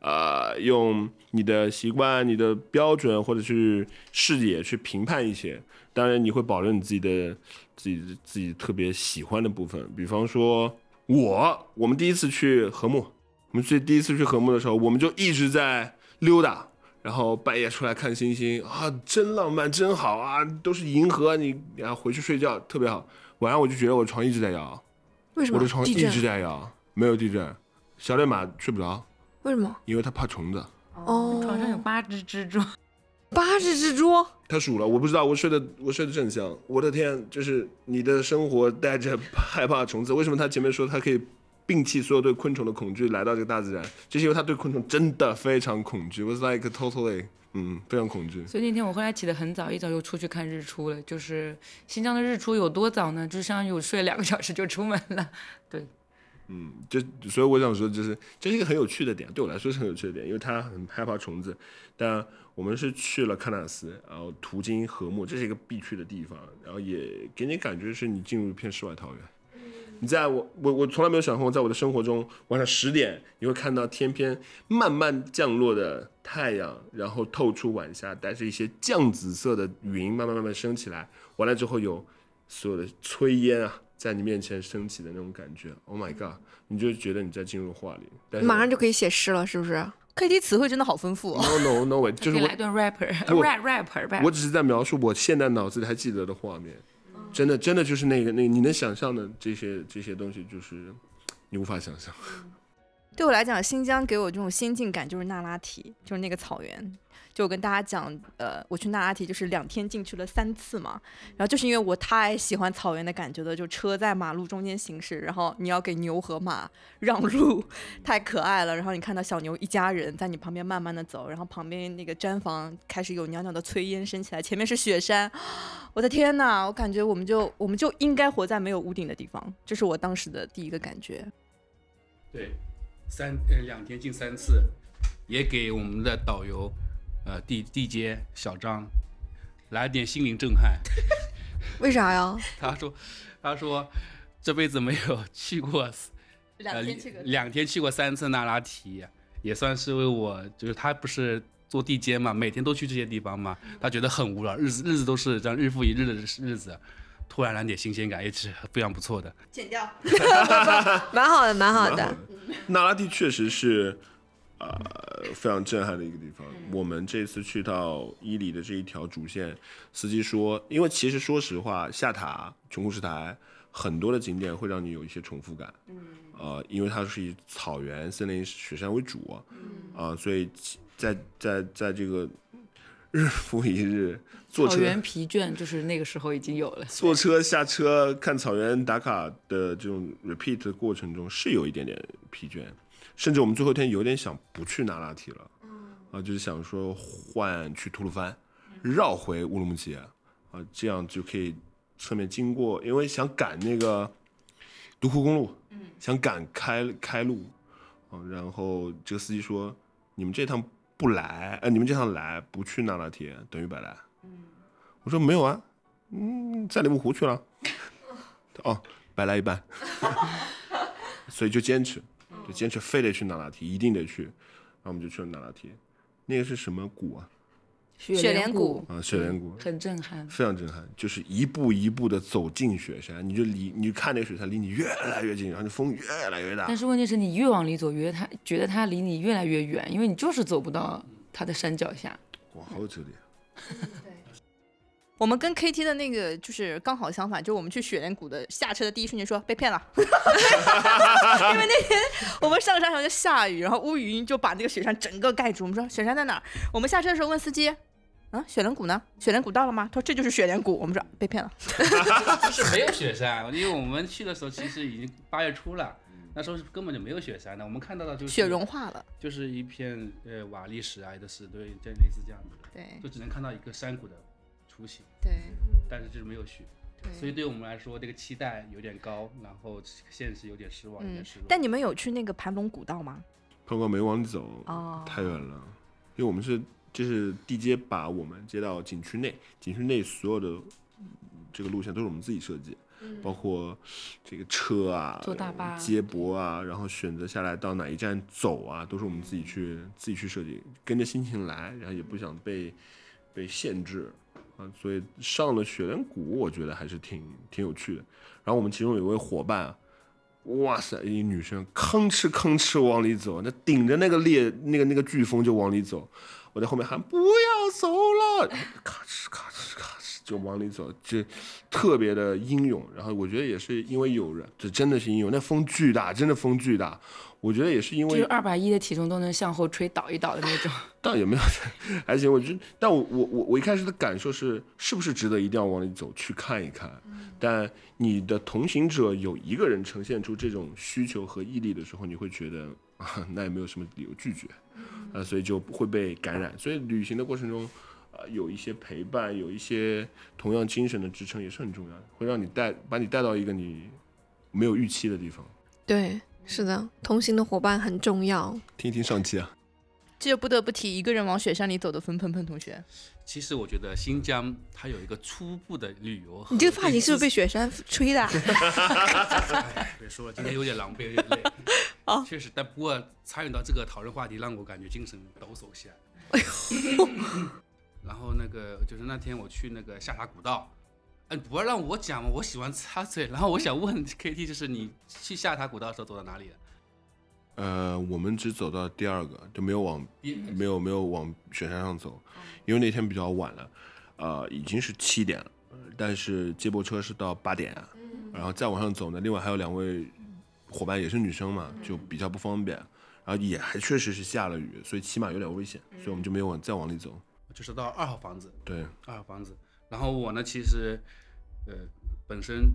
呃用你的习惯、你的标准或者去视野去评判一些。当然，你会保留你自己的自己自己特别喜欢的部分。比方说，我我们第一次去和睦，我们去第一次去和睦的时候，我们就一直在溜达。然后半夜出来看星星啊，真浪漫，真好啊，都是银河，你然后回去睡觉特别好。晚上我就觉得我床一直在摇，为什么？我的床一直在摇，没有地震。小烈马睡不着，为什么？因为他怕虫子。哦，床上有八只蜘蛛，八只蜘蛛，他数了，我不知道，我睡得我睡得正香。我的天，就是你的生活带着 (laughs) 害怕虫子，为什么他前面说他可以摒弃所有对昆虫的恐惧，来到这个大自然？就是因为他对昆虫真的非常恐惧。Was like totally，嗯，非常恐惧。所以那天我后来起得很早，一早就出去看日出了。就是新疆的日出有多早呢？就相当于我睡两个小时就出门了。(laughs) 对，嗯，就所以我想说，就是这是一个很有趣的点，对我来说是很有趣的点，因为他很害怕虫子。但我们是去了喀纳斯，然后途经禾木，这是一个必去的地方，然后也给你感觉是你进入一片世外桃源。你在我我我从来没有想过，在我的生活中，晚上十点你会看到天边慢慢降落的太阳，然后透出晚霞，带着一些酱紫色的云，慢慢慢慢升起来，完了之后有所有的炊烟啊，在你面前升起的那种感觉，Oh my god，你就觉得你在进入画里，但是马上就可以写诗了，是不是？K T 词汇真的好丰富哦。no no no (laughs) way，就是来段 rapper 不 rap rapper rap。我只是在描述我现在脑子里还记得的画面，真的真的就是那个那个你能想象的这些这些东西，就是你无法想象。对我来讲，新疆给我这种仙境感就是那拉提，就是那个草原。就我跟大家讲，呃，我去那拉提就是两天进去了三次嘛，然后就是因为我太喜欢草原的感觉了，就车在马路中间行驶，然后你要给牛和马 (laughs) 让路，太可爱了。然后你看到小牛一家人在你旁边慢慢的走，然后旁边那个毡房开始有袅袅的炊烟升起来，前面是雪山，我的天呐，我感觉我们就我们就应该活在没有屋顶的地方，这是我当时的第一个感觉。对，三呃两天进三次，也给我们的导游呃地地接小张来点心灵震撼。(laughs) 为啥呀？他说他说这辈子没有去过呃两天去过三次那拉提，也算是为我就是他不是做地接嘛，每天都去这些地方嘛，他觉得很无聊，日子日子都是这样日复一日的日子。突然来点新鲜感，也是非常不错的。剪掉。(laughs) 蛮好的，蛮好的。那拉蒂确实是，呃，非常震撼的一个地方。我们这次去到伊犁的这一条主线，司机说，因为其实说实话，下塔、琼库什台很多的景点会让你有一些重复感，嗯呃，因为它是以草原、森林、雪山为主，啊、所以在在在这个日复一日坐车草原疲倦就是那个时候已经有了。坐车下车看草原打卡的这种 repeat 的过程中是有一点点疲倦，甚至我们最后一天有点想不去那拉提了，啊，就是想说换去吐鲁番，绕回乌鲁木齐，啊，这样就可以侧面经过，因为想赶那个独库公路，想赶开开路，啊，然后这个司机说你们这趟不来，呃，你们经常来不去那拉提等于白来。我说没有啊，嗯，在里木湖去了。哦，白来一半，(laughs) 所以就坚持，就坚持，非得去那拉提，一定得去。然后我们就去了那拉提，那个是什么谷啊？雪雪莲莲谷啊，雪莲谷很震撼。非常震撼，就是一步一步的走进雪山，你就离你就看那个雪山离你越来越近，然后就风越来越大但。是问题是你越往里走，越它觉得它离你越来越远，因为你就是走不到它的山脚下。哇，好有哲理啊！(laughs) 我们跟 KT 的那个就是刚好相反，就我们去雪莲谷的下车的第一瞬间说被骗了，(laughs) 因为那天我们上山时候就下雨，然后乌云就把那个雪山整个盖住。我们说雪山在哪儿？我们下车的时候问司机，啊，雪莲谷呢？雪莲谷到了吗？他说这就是雪莲谷。我们说被骗了。(laughs) 就是没有雪山，因为我们去的时候其实已经八月初了，那时候是根本就没有雪山的，我们看到的就是雪融化了，就是一片呃瓦砾石啊的石堆，这类似这样子的，对就只能看到一个山谷的雏形，对但是就是没有雪，所以对我们来说这个期待有点高，然后现实有点失望，有嗯点失落。但你们有去那个盘龙古道吗？胖哥没往里走，哦太远了，因为我们是就是地接把我们接到景区内，景区内所有的嗯这个路线都是我们自己设计，包括这个车啊、坐大巴接驳啊，然后选择下来到哪一站走啊，都是我们自己去自己去设计，跟着心情来，然后也不想被被限制啊，所以上了雪莲谷，我觉得还是挺挺有趣的。然后我们其中有位伙伴。哇塞！一女生吭哧吭哧往里走，那顶着那个烈那个那个飓风就往里走，我在后面喊不要走了，咔哧咔哧咔哧就往里走，就特别的英勇。然后我觉得也是因为有人，这真的是英勇。那风巨大，真的风巨大。我觉得也是因为就是二百一的体重都能向后吹倒一倒的那种。(laughs) 倒也没有，还行。我觉得，但我我我我一开始的感受是，是不是值得一定要往里走去看一看？但你的同行者有一个人呈现出这种需求和毅力的时候，你会觉得啊，那也没有什么理由拒绝，啊，所以就会被感染。所以旅行的过程中，呃，有一些陪伴，有一些同样精神的支撑也是很重要的，会让你带把你带到一个你没有预期的地方。对，是的，同行的伙伴很重要。听一听上期啊，这就不得不提一个人往雪山里走的冯鹏鹏同学。其实我觉得新疆它有一个初步的旅游，你这个发型是不是被雪山吹的啊？哎，别说了，今天有点狼狈，有点累。(laughs) 哦确实，但不过参与到这个讨论话题，让我感觉精神抖擞起来。(laughs) 然后那个就是那天我去那个下沙古道，哎，不要让我讲嘛，我喜欢插嘴。然后我想问 (laughs) KT，就是你去下塔古道的时候走到哪里了？呃，我们只走到第二个，就没有往没有没有往雪山上走，因为那天比较晚了，呃，已经是七点了，呃但是接驳车是到八点啊，然后再往上走呢，另外还有两位伙伴也是女生嘛，就比较不方便，然后也还确实是下了雨，所以起码有点危险，所以我们就没有往再往里走。就是到二号房子，对，二号房子。然后我呢，其实呃本身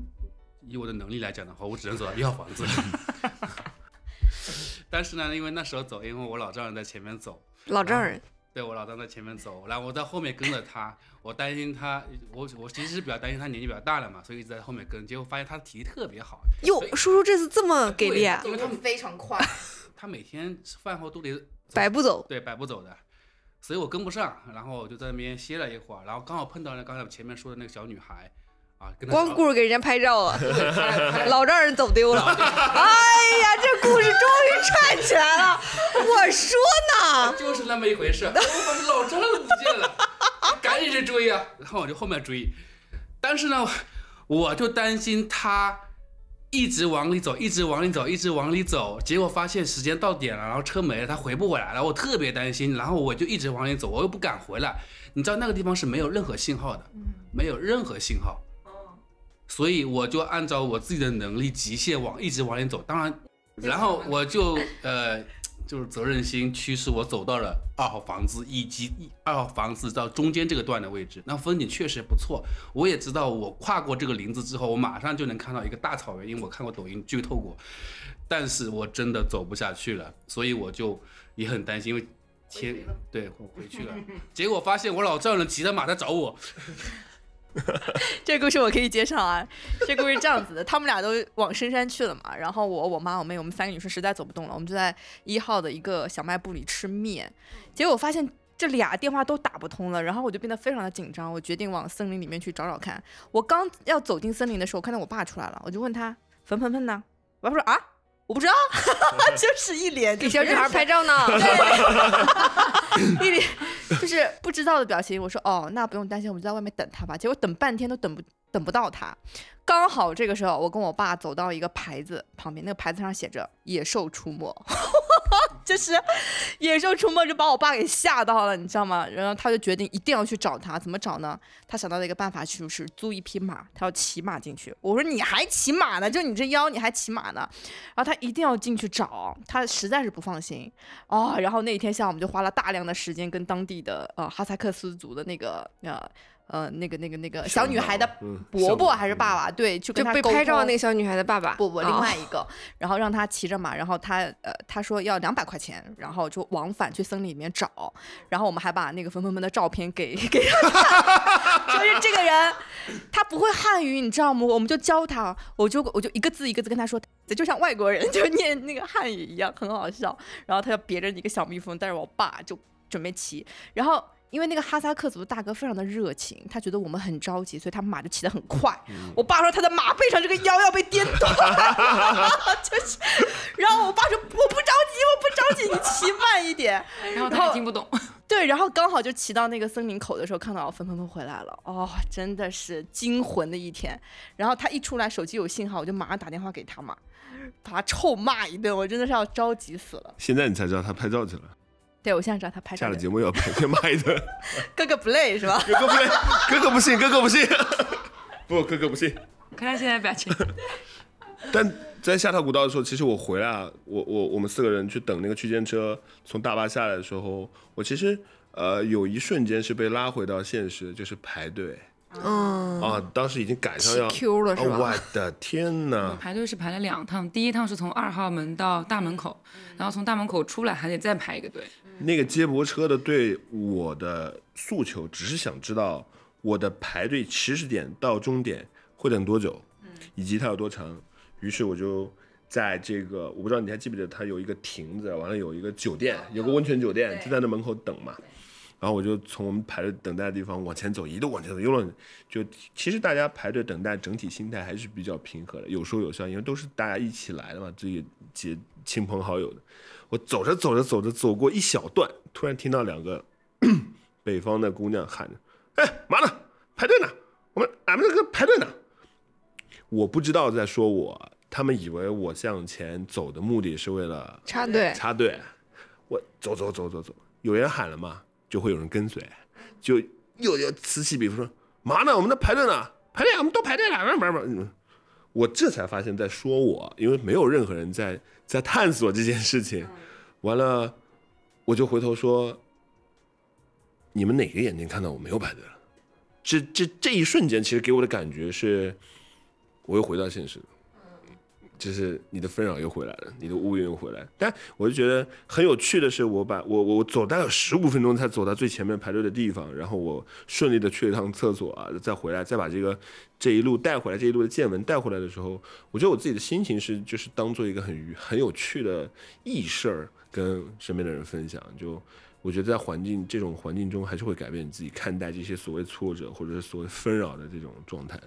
以我的能力来讲的话，我只能走到一号房子。(laughs) 但是呢，因为那时候走，因为我老丈人在前面走，老丈人，对我老丈在前面走，然后我在后面跟着他，我担心他，我我其实是比较担心他年纪比较大了嘛，所以一直在后面跟，结果发现他的体力特别好，哟，叔叔这次这么给力啊，因为他非常快，(laughs) 他每天饭后都得百步走。(laughs) 对百步走的，所以我跟不上，然后我就在那边歇了一会儿，然后刚好碰到了刚才我前面说的那个小女孩，啊，跟她光顾着给人家拍照了，(laughs) 老丈人走丢了。哎呀，这故事终于串起来了。我说呢，就是那么一回事。我发现老丈人不见了，赶紧去追啊！然后我就后面追，但是呢，我就担心他一直往里走，一直往里走，一直往里走，结果发现时间到点了，然后车没了，他回不回来了，我特别担心。然后我就一直往里走，我又不敢回来。你知道那个地方是没有任何信号的，没有任何信号。所以我就按照我自己的能力极限往一直往里走，当然，然后我就呃就是责任心驱使我走到了二号房子以及二号房子到中间这个段的位置，那风景确实不错。我也知道我跨过这个林子之后，我马上就能看到一个大草原，因为我看过抖音剧透过，但是我真的走不下去了，所以我就也很担心，因为天对我回去了，结果发现我老丈人骑着马在找我，(laughs) (laughs) 这个故事我可以接上啊。这故事这样子的，他们俩都往深山去了嘛，然后我、我妈、我妹，我们三个女生实在走不动了，我们就在一号的一个小卖部里吃面。结果发现这俩电话都打不通了，然后我就变得非常的紧张，我决定往森林里面去找找看。我刚要走进森林的时候，看到我爸出来了，我就问他粉粉粉呢？我爸说啊，我不知道，(laughs) 就是一脸给小女孩拍照呢。(laughs) (laughs) 一脸就是不知道的表情。我说哦，那不用担心，我们就在外面等他吧。结果等半天都等不等不到他。刚好这个时候，我跟我爸走到一个牌子旁边，那个牌子上写着“野兽出没”，(laughs) 就是野兽出没，就把我爸给吓到了，你知道吗？然后他就决定一定要去找他，怎么找呢？他想到了一个办法，就是租一匹马，他要骑马进去。我说你还骑马呢？就你这腰，你还骑马呢？然后他一定要进去找，他实在是不放心啊、然后那天下午，我们就花了大量的时间跟当地的呃哈萨克斯族的那个呃呃那个那个那个小女孩的嗯伯伯还是爸爸，对，去就被拍照的那个小女孩的爸爸，不不，另哦外一个，然后让他骑着马，然后他呃他说要两百块钱，然后就往返去森林里面找，然后我们还把那个冯鹏鹏的照片给给他看，(laughs) 就是这个人他不会汉语，你知道吗？我们就教他，我就我就一个字一个字跟他说，就像外国人就念那个汉语一样，很好笑。然后他就别着一个小蜜蜂，带着我爸就准备骑，然后。因为那个哈萨克族的大哥非常的热情，他觉得我们很着急，所以他马就骑得很快。我爸说他的马背上这个腰要被颠断，(laughs) 就是，然后我爸说我不着急，我不着急，你骑慢一点。(laughs) 然后他也听不懂。对，然后刚好就骑到那个森林口的时候，看到冯鹏鹏回来了，哦，真的是惊魂的一天。然后他一出来，手机有信号，我就马上打电话给他嘛，把他臭骂一顿，我真的是要着急死了。现在你才知道他拍照去了，对，我现在知道他拍下了节目要拍先骂一顿。(laughs) 哥哥不累是吧？哥哥不累，哥哥不信，哥哥不信，(laughs) 不，哥哥不信。看他现在表情，(laughs) 但在下塔古道的时候，其实我回来啊，我我我们四个人去等那个区间车从大巴下来的时候，我其实呃有一瞬间是被拉回到现实，就是排队嗯，啊，当时已经赶上要 Q 了是哦吧？我的天哪！排队是排了两趟，第一趟是从二号门到大门口，然后从大门口出来还得再排一个队。那个接驳车的对，我的诉求只是想知道我的排队起始点到终点会等多久，以及它有多长。于是我就在这个，我不知道你还记不记得，它有一个亭子，完了有一个酒店，有个温泉酒店，就在那门口等嘛。然后我就从我们排队等待的地方往前走，一路往前走，一路就其实大家排队等待整体心态还是比较平和的，有说有笑，因为都是大家一起来的嘛，这些结亲朋好友的。我走着走着走着走过一小段，突然听到两个 (clears throat) 北方的姑娘喊着：“哎，嘛呢？排队呢？我们俺们这个排队呢。”我不知道在说我，他们以为我向前走的目的是为了插队，插队。我走走走走走，有人喊了嘛，就会有人跟随，就又又此起彼伏说：“嘛呢？我们在排队呢，排队啊，我们都排队了。”不不不，我这才发现在说我，因为没有任何人在在探索这件事情。(laughs) 完了，我就回头说：“你们哪个眼睛看到我没有排队了？”这这这一瞬间，其实给我的感觉是，我又回到现实了。就是你的纷扰又回来了，你的乌云又回来。但我就觉得很有趣的是，我把我我走大概有十五分钟才走到最前面排队的地方，然后我顺利的去了一趟厕所啊，再回来，再把这个这一路带回来，这一路的见闻带回来的时候，我觉得我自己的心情是就是当做一个很愉很有趣的异事儿跟身边的人分享。就我觉得在环境这种环境中，还是会改变你自己看待这些所谓挫折或者是所谓纷扰的这种状态。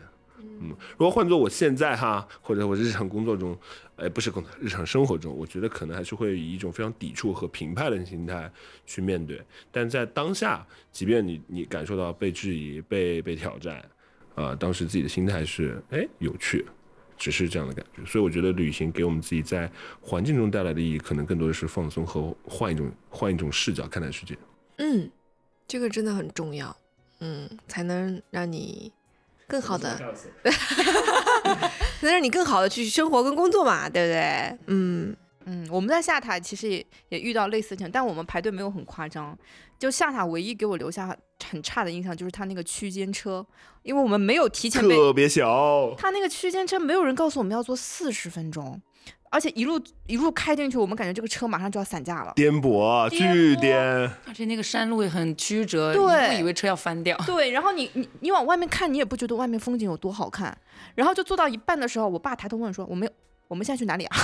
嗯，如果换做我现在哈，或者我日常工作中，哎，不是工作，日常生活中，我觉得可能还是会以一种非常抵触和评判的心态去面对。但在当下，即便你你感受到被质疑、被被挑战，啊、当时自己的心态是哎有趣，只是这样的感觉。所以我觉得旅行给我们自己在环境中带来的意义，可能更多的是放松和换一种换一种视角看待世界。嗯，这个真的很重要，嗯，才能让你更好的，能 (laughs) 让你更好的去生活跟工作嘛，对不对？嗯，嗯，我们在下塔其实也也遇到类似情况，但我们排队没有很夸张。就下塔唯一给我留下很差的印象就是他那个区间车，因为我们没有提前特别小，他那个区间车没有人告诉我们要坐四十分钟，而且一路一路开进去，我们感觉这个车马上就要散架了。颠簸，巨颠。而且那个山路也很曲折，对你不以为车要翻掉。对，然后你你你往外面看，你也不觉得外面风景有多好看。然后就坐到一半的时候，我爸抬头问说：“我们我们现在去哪里啊？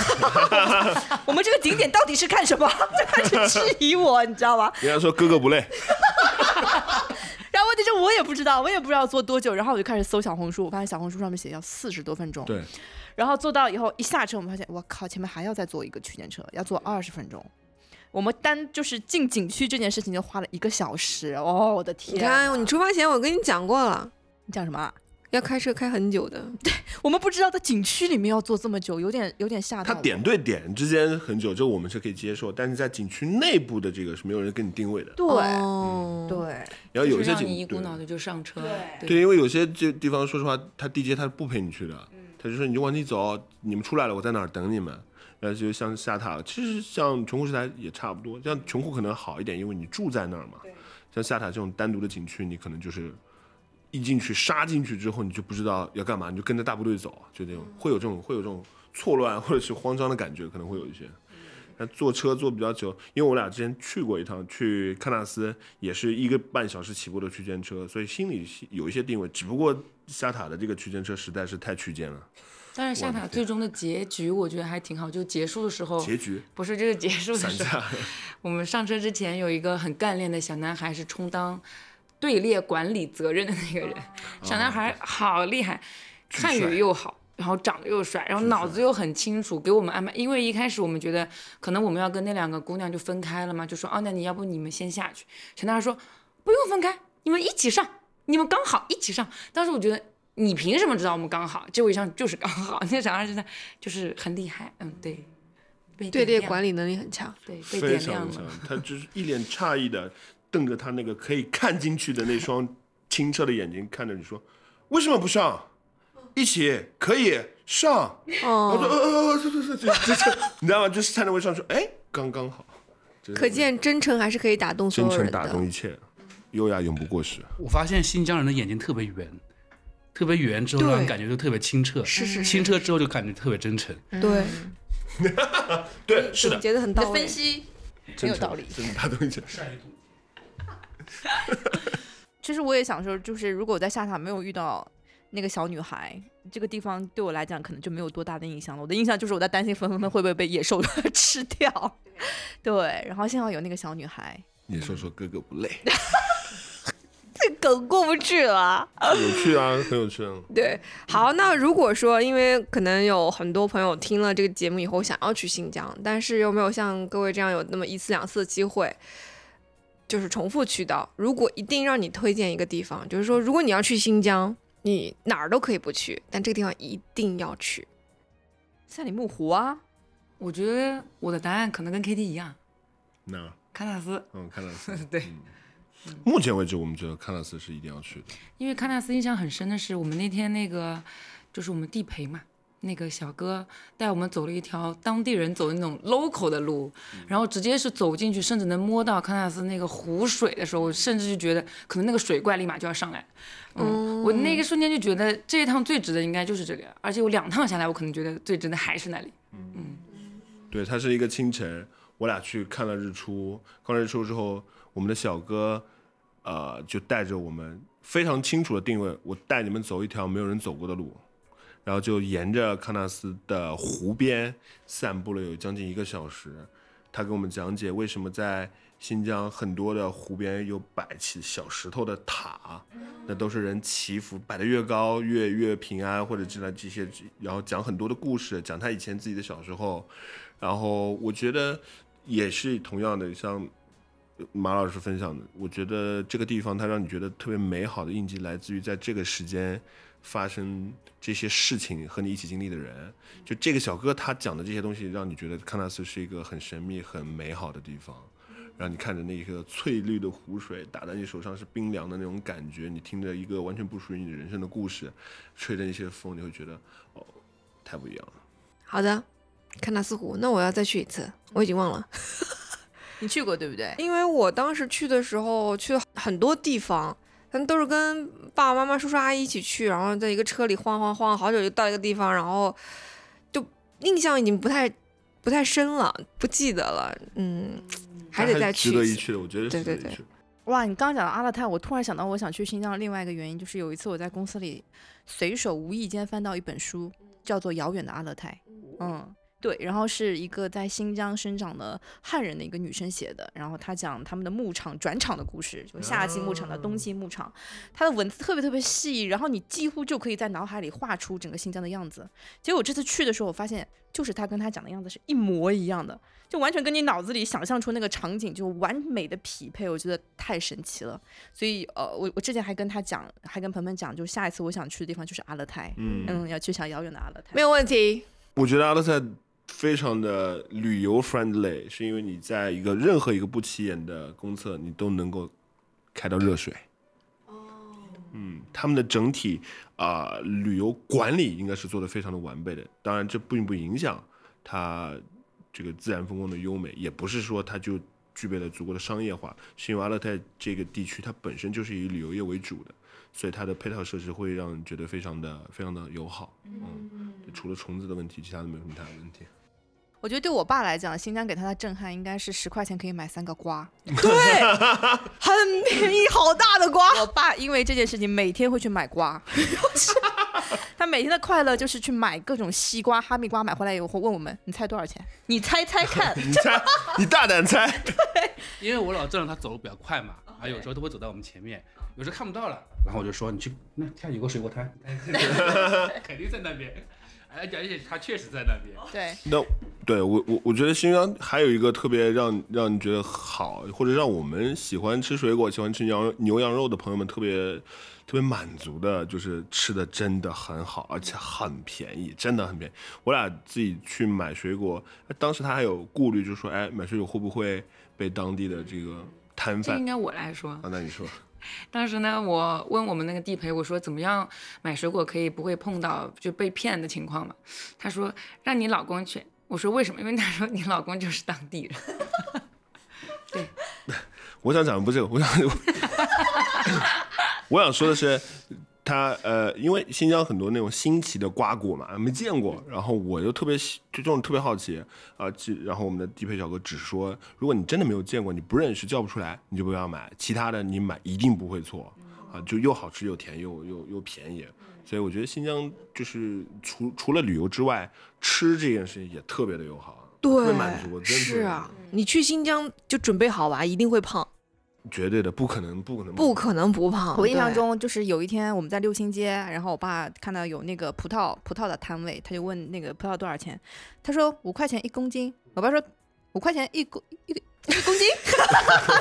(laughs) 我们这个景点到底是看什么？” (laughs) 就开始质疑我，你知道吧？人家说哥哥不累，是我也不知道，我也不知道坐多久。然后我就开始搜小红书，我发现小红书上面写要四十多分钟。对，然后坐到以后一下车，我们发现我靠，前面还要再坐一个区间车，要坐二十分钟。我们单就是进景区这件事情就花了一个小时，哦，我的天！你看，你出发前我跟你讲过了，你讲什么啊？要开车开很久的。对我们不知道在景区里面要坐这么久，有点有点吓到我。它点对点之间很久，这我们是可以接受，但是在景区内部的这个是没有人给你定位的。对、哦，对，然后有一些就是你一股脑的就上车。对，因为有些这地方，说实话，他地接他不陪你去的，他就说你就往里走，你们出来了，我在哪儿等你们。然后就像下塔，其实像琼湖石台也差不多，像琼库可能好一点，因为你住在那儿嘛。像下塔这种单独的景区，你可能就是一进去杀进去之后，你就不知道要干嘛，你就跟着大部队走，就那种会有这种会有这种错乱或者是慌张的感觉，可能会有一些。那坐车坐比较久，因为我俩之前去过一趟，去喀纳斯也是一个半小时起步的区间车，所以心里有一些定位。只不过下塔的这个区间车实在是太区间了。但是下塔最终的结局我觉得还挺好，就结束的时候，结局不是这个结束的时候，我们上车之前有一个很干练的小男孩是充当队列管理责任的那个人，小男孩好厉害，汉语又好。然后长得又帅，然后脑子又很清楚，给我们安排。因为一开始我们觉得可能我们要跟那两个姑娘就分开了嘛，就说哦，那你要不你们先下去。小男孩说不用分开，你们一起上，你们刚好一起上。当时我觉得你凭什么知道我们刚好？结果一上就是刚好。那小孩真的就是很厉害，嗯，对，被队列管理能力很强。对被点亮了。，他就是一脸诧异的瞪着他那个可以看进去的那双清澈的眼睛看着你说：“为什么不上？一起可以上。”我说：“哦，呃呃呃，这这这这这这，你知道吗？就是站在位上说，哎，刚刚好。可见真诚还是可以打动所真诚有人的。打动一切，优雅永不过时。我发现新疆人的眼睛特别圆，特别圆之后让人对感觉就特别清澈，是是是清澈之后就感觉特别真诚。对，(laughs) 对，是的总，结的很到位分。析很真诚有道理。真的打动一切。(laughs) 其实我也想说，就是如果我在下塔没有遇到那个小女孩，这个地方对我来讲可能就没有多大的印象了。我的印象就是我在担心粉粉粉会不会被野兽 (laughs) 吃掉。对，然后幸好有那个小女孩，你说说哥哥不累，(laughs) 这梗过不去了。有趣啊，很有趣啊。对，好，那如果说，因为可能有很多朋友听了这个节目以后想要去新疆，但是又没有像各位这样有那么一次两次的机会，就是重复去到。如果一定让你推荐一个地方，就是说，如果你要去新疆，你哪儿都可以不去，但这个地方一定要去。赛里木湖啊，我觉得我的答案可能跟 KT 一样，那喀纳斯。嗯，喀纳斯，对嗯，目前为止，我们觉得喀纳斯是一定要去的。因为喀纳斯印象很深的是，我们那天那个就是我们地陪嘛，那个小哥带我们走了一条当地人走的那种 local 的路，然后直接是走进去，甚至能摸到喀纳斯那个湖水的时候，我甚至就觉得可能那个水怪立马就要上来。嗯，我那个瞬间就觉得这一趟最值的应该就是这个，而且我两趟下来，我可能觉得最值的还是那里。嗯对，它是一个清晨，我俩去看了日出，看了日出之后，我们的小哥，呃，就带着我们非常清楚的定位，我带你们走一条没有人走过的路，然后就沿着喀纳斯的湖边散步了有将近一个小时。他给我们讲解为什么在新疆很多的湖边有摆起小石头的塔，那都是人祈福，摆得越高越越平安或者之类这些，然后讲很多的故事，讲他以前自己的小时候，然后我觉得也是同样的，像马老师分享的，我觉得这个地方它让你觉得特别美好的印记，来自于在这个时间发生这些事情和你一起经历的人。就这个小哥他讲的这些东西，让你觉得喀纳斯是一个很神秘、很美好的地方。让你看着那个翠绿的湖水打在你手上是冰凉的那种感觉，你听着一个完全不属于你人生的故事，吹着那些风，你会觉得哦，太不一样了。好的，喀纳斯湖，那我要再去一次，我已经忘了。(laughs) 你去过对不对？因为我当时去的时候去了很多地方，但都是跟爸爸妈妈、叔叔阿姨一起去，然后在一个车里晃晃晃，好久就到一个地方，然后就印象已经不太不太深了，不记得了，嗯，还得再去。值得一去的，我觉得是对对对值得一去的。哇，你刚刚讲到阿勒泰，我突然想到我想去新疆的另外一个原因，就是有一次我在公司里随手无意间翻到一本书，叫做《遥远的阿勒泰》。嗯，对，然后是一个在新疆生长的汉人的一个女生写的，然后她讲他们的牧场转场的故事，就夏季牧场到冬季牧场，她的文字特别特别细，然后你几乎就可以在脑海里画出整个新疆的样子。结果我这次去的时候，我发现就是她跟她讲的样子是一模一样的，就完全跟你脑子里想象出那个场景就完美的匹配，我觉得太神奇了。所以呃，我我之前还跟她讲，还跟鹏鹏讲，就下一次我想去的地方就是阿勒泰，嗯嗯，要去想遥远的阿勒泰。没有问题。我觉得阿勒泰非常的旅游 friendly，是因为你在一个任何一个不起眼的公厕，你都能够开到热水。嗯，他们的整体啊、旅游管理应该是做的非常的完备的。当然，这并不影响它这个自然风光的优美，也不是说它就具备了足够的商业化，是因为阿勒泰这个地区它本身就是以旅游业为主的，所以它的配套设施会让人觉得非常的非常的友好。嗯，除了虫子的问题，其他的没有什么大的问题。我觉得对我爸来讲，新疆给他的震撼应该是十块钱可以买三个瓜，(laughs) 对 (laughs) 很便宜，好大的瓜。我爸因为这件事情每天会去买瓜，(laughs) 他每天的快乐就是去买各种西瓜、哈密瓜，买回来以后问我们：“你猜多少钱？你猜猜看。你猜，你大胆猜。对因为我老丈人他走路比较快嘛，啊，有时候都会走在我们前面，有时候看不到了，然后我就说你去那看有个水果摊，肯定在那边，而且而且他确实在那边。对，那对我我我觉得新疆还有一个特别让让你觉得好，或者让我们喜欢吃水果、喜欢吃羊牛羊肉的朋友们特别特别满足的，就是吃的真的很好，而且很便宜，真的很便宜。我俩自己去买水果，当时他还有顾虑，就说哎，买水果会不会被当地的这个摊贩这应？该我来说。啊，那你说，(laughs) 当时呢，我问我们那个地陪，我说怎么样买水果可以不会碰到就被骗的情况嘛？他说让你老公去。我说为什么？因为他说你老公就是当地人。(laughs) 对 (laughs) 我想讲的不是这个，我想我想说的是，他呃，因为新疆很多那种新奇的瓜果嘛，没见过，然后我就特别喜就这种特别好奇啊，其然后我们的地陪小哥只说，如果你真的没有见过，你不认识叫不出来，你就不要买，其他的你买一定不会错啊，就又好吃又甜又又又便宜。所以我觉得新疆就是除除了旅游之外，吃这件事情也特别的友好，特别满足，真的是啊，你去新疆就准备好吧，一定会胖，绝对的，不可能，不可能，不可能不胖。我印象，中就是有一天我们在六星街，然后我爸看到有那个葡萄葡萄的摊位，他就问那个葡萄多少钱，他说五块钱一公斤。我爸说五块钱一公一个一公斤，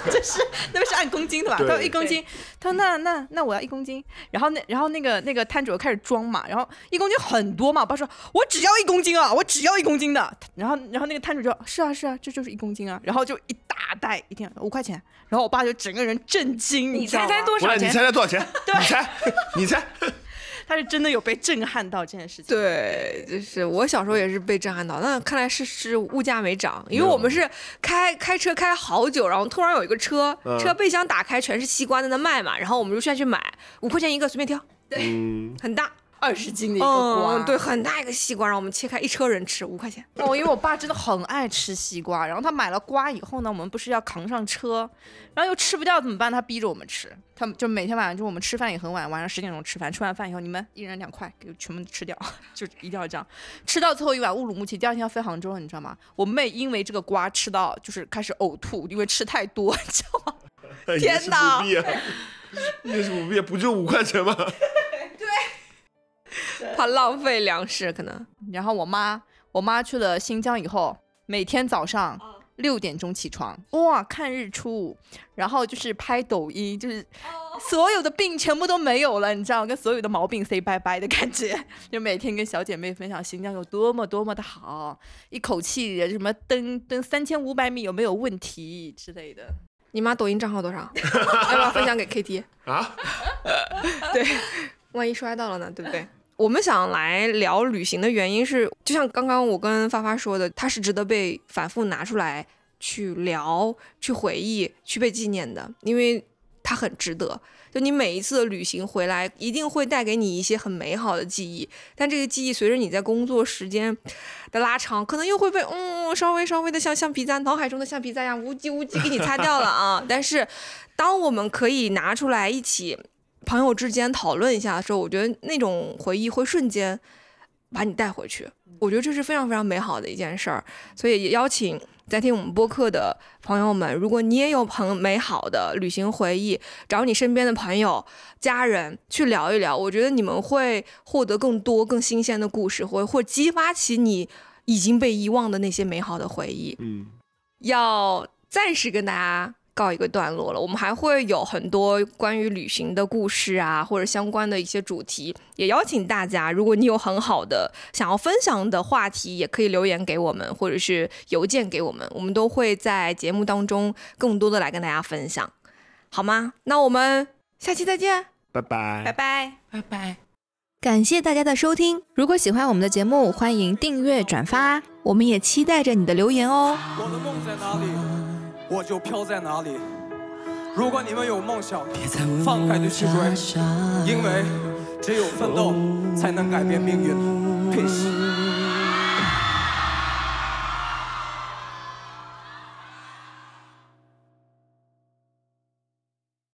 (laughs) 就是那边是按公斤的吧？他对说一公斤，他说那那那我要一公斤。然后那然后那个那个摊主又开始装嘛，然后一公斤很多嘛，我爸说我只要一公斤啊，我只要一公斤的。然后然后那个摊主就，是啊是啊，这就是一公斤啊，然后就一大袋一天五块钱，然后我爸就整个人震惊，你猜猜多少钱，你？猜猜多少钱？对你猜，你猜。(laughs) 他是真的有被震撼到这件事情。对，就是我小时候也是被震撼到，那看来是是物价没涨，因为我们是开开车开好久，然后突然有一个车，嗯。车备箱打开全是西瓜在那卖嘛，然后我们就下去买，五块钱一个随便挑，嗯，很大，二十斤的一个瓜，嗯，对，很大一个西瓜，然后我们切开一车人吃，五块钱。哦，因为我爸真的很爱吃西瓜，然后他买了瓜以后呢，我们不是要扛上车，然后又吃不掉怎么办？他逼着我们吃，他们就每天晚上就我们吃饭也很晚，晚上十点钟吃饭，吃完饭以后你们一人两块，给全部吃掉，(laughs) 就一定要这样，吃到最后一碗乌鲁木齐，第二天要飞杭州了，你知道吗？我妹因为这个瓜吃到就是开始呕吐，因为吃太多，你知道吗？天哪哪！(laughs) 也是不必，不就五块钱吗？怕浪费粮食，可能然后我妈，我妈去了新疆以后，每天早上六点钟起床，哇，看日出，然后就是拍抖音，就是所有的病全部都没有了，你知道，跟所有的毛病 say 拜拜的感觉。(laughs) 就每天跟小姐妹分享新疆有多么多么的好，一口气什么登登三千五百米有没有问题之类的。你妈抖音账号多少？(laughs) 要不要分享给 KT？啊？对，万一摔到了呢，对不对？我们想来聊旅行的原因是，就像刚刚我跟发发说的，它是值得被反复拿出来去聊、去回忆、去被纪念的，因为它很值得。就你每一次的旅行回来，一定会带给你一些很美好的记忆，但这个记忆随着你在工作时间的拉长，可能又会被嗯稍微稍微的像橡皮擦脑海中的橡皮擦一样无叽无叽给你擦掉了啊。但是，当我们可以拿出来一起朋友之间讨论一下的时候，我觉得那种回忆会瞬间把你带回去。我觉得这是非常非常美好的一件事儿，所以也邀请在听我们播客的朋友们，如果你也有朋美好的旅行回忆，找你身边的朋友、家人去聊一聊，我觉得你们会获得更多、更新鲜的故事，或或激发起你已经被遗忘的那些美好的回忆。嗯，要暂时跟大家告一个段落了。我们还会有很多关于旅行的故事啊，或者相关的一些主题，也邀请大家，如果你有很好的想要分享的话题，也可以留言给我们，或者是邮件给我们，我们都会在节目当中更多的来跟大家分享，好吗？那我们下期再见。拜拜，拜拜。拜拜。感谢大家的收听，如果喜欢我们的节目，欢迎订阅转发，我们也期待着你的留言哦。我的梦在哪里，我就飘在哪里。如果你们有梦想，放开的去追，因为只有奋斗才能改变命运。Peace。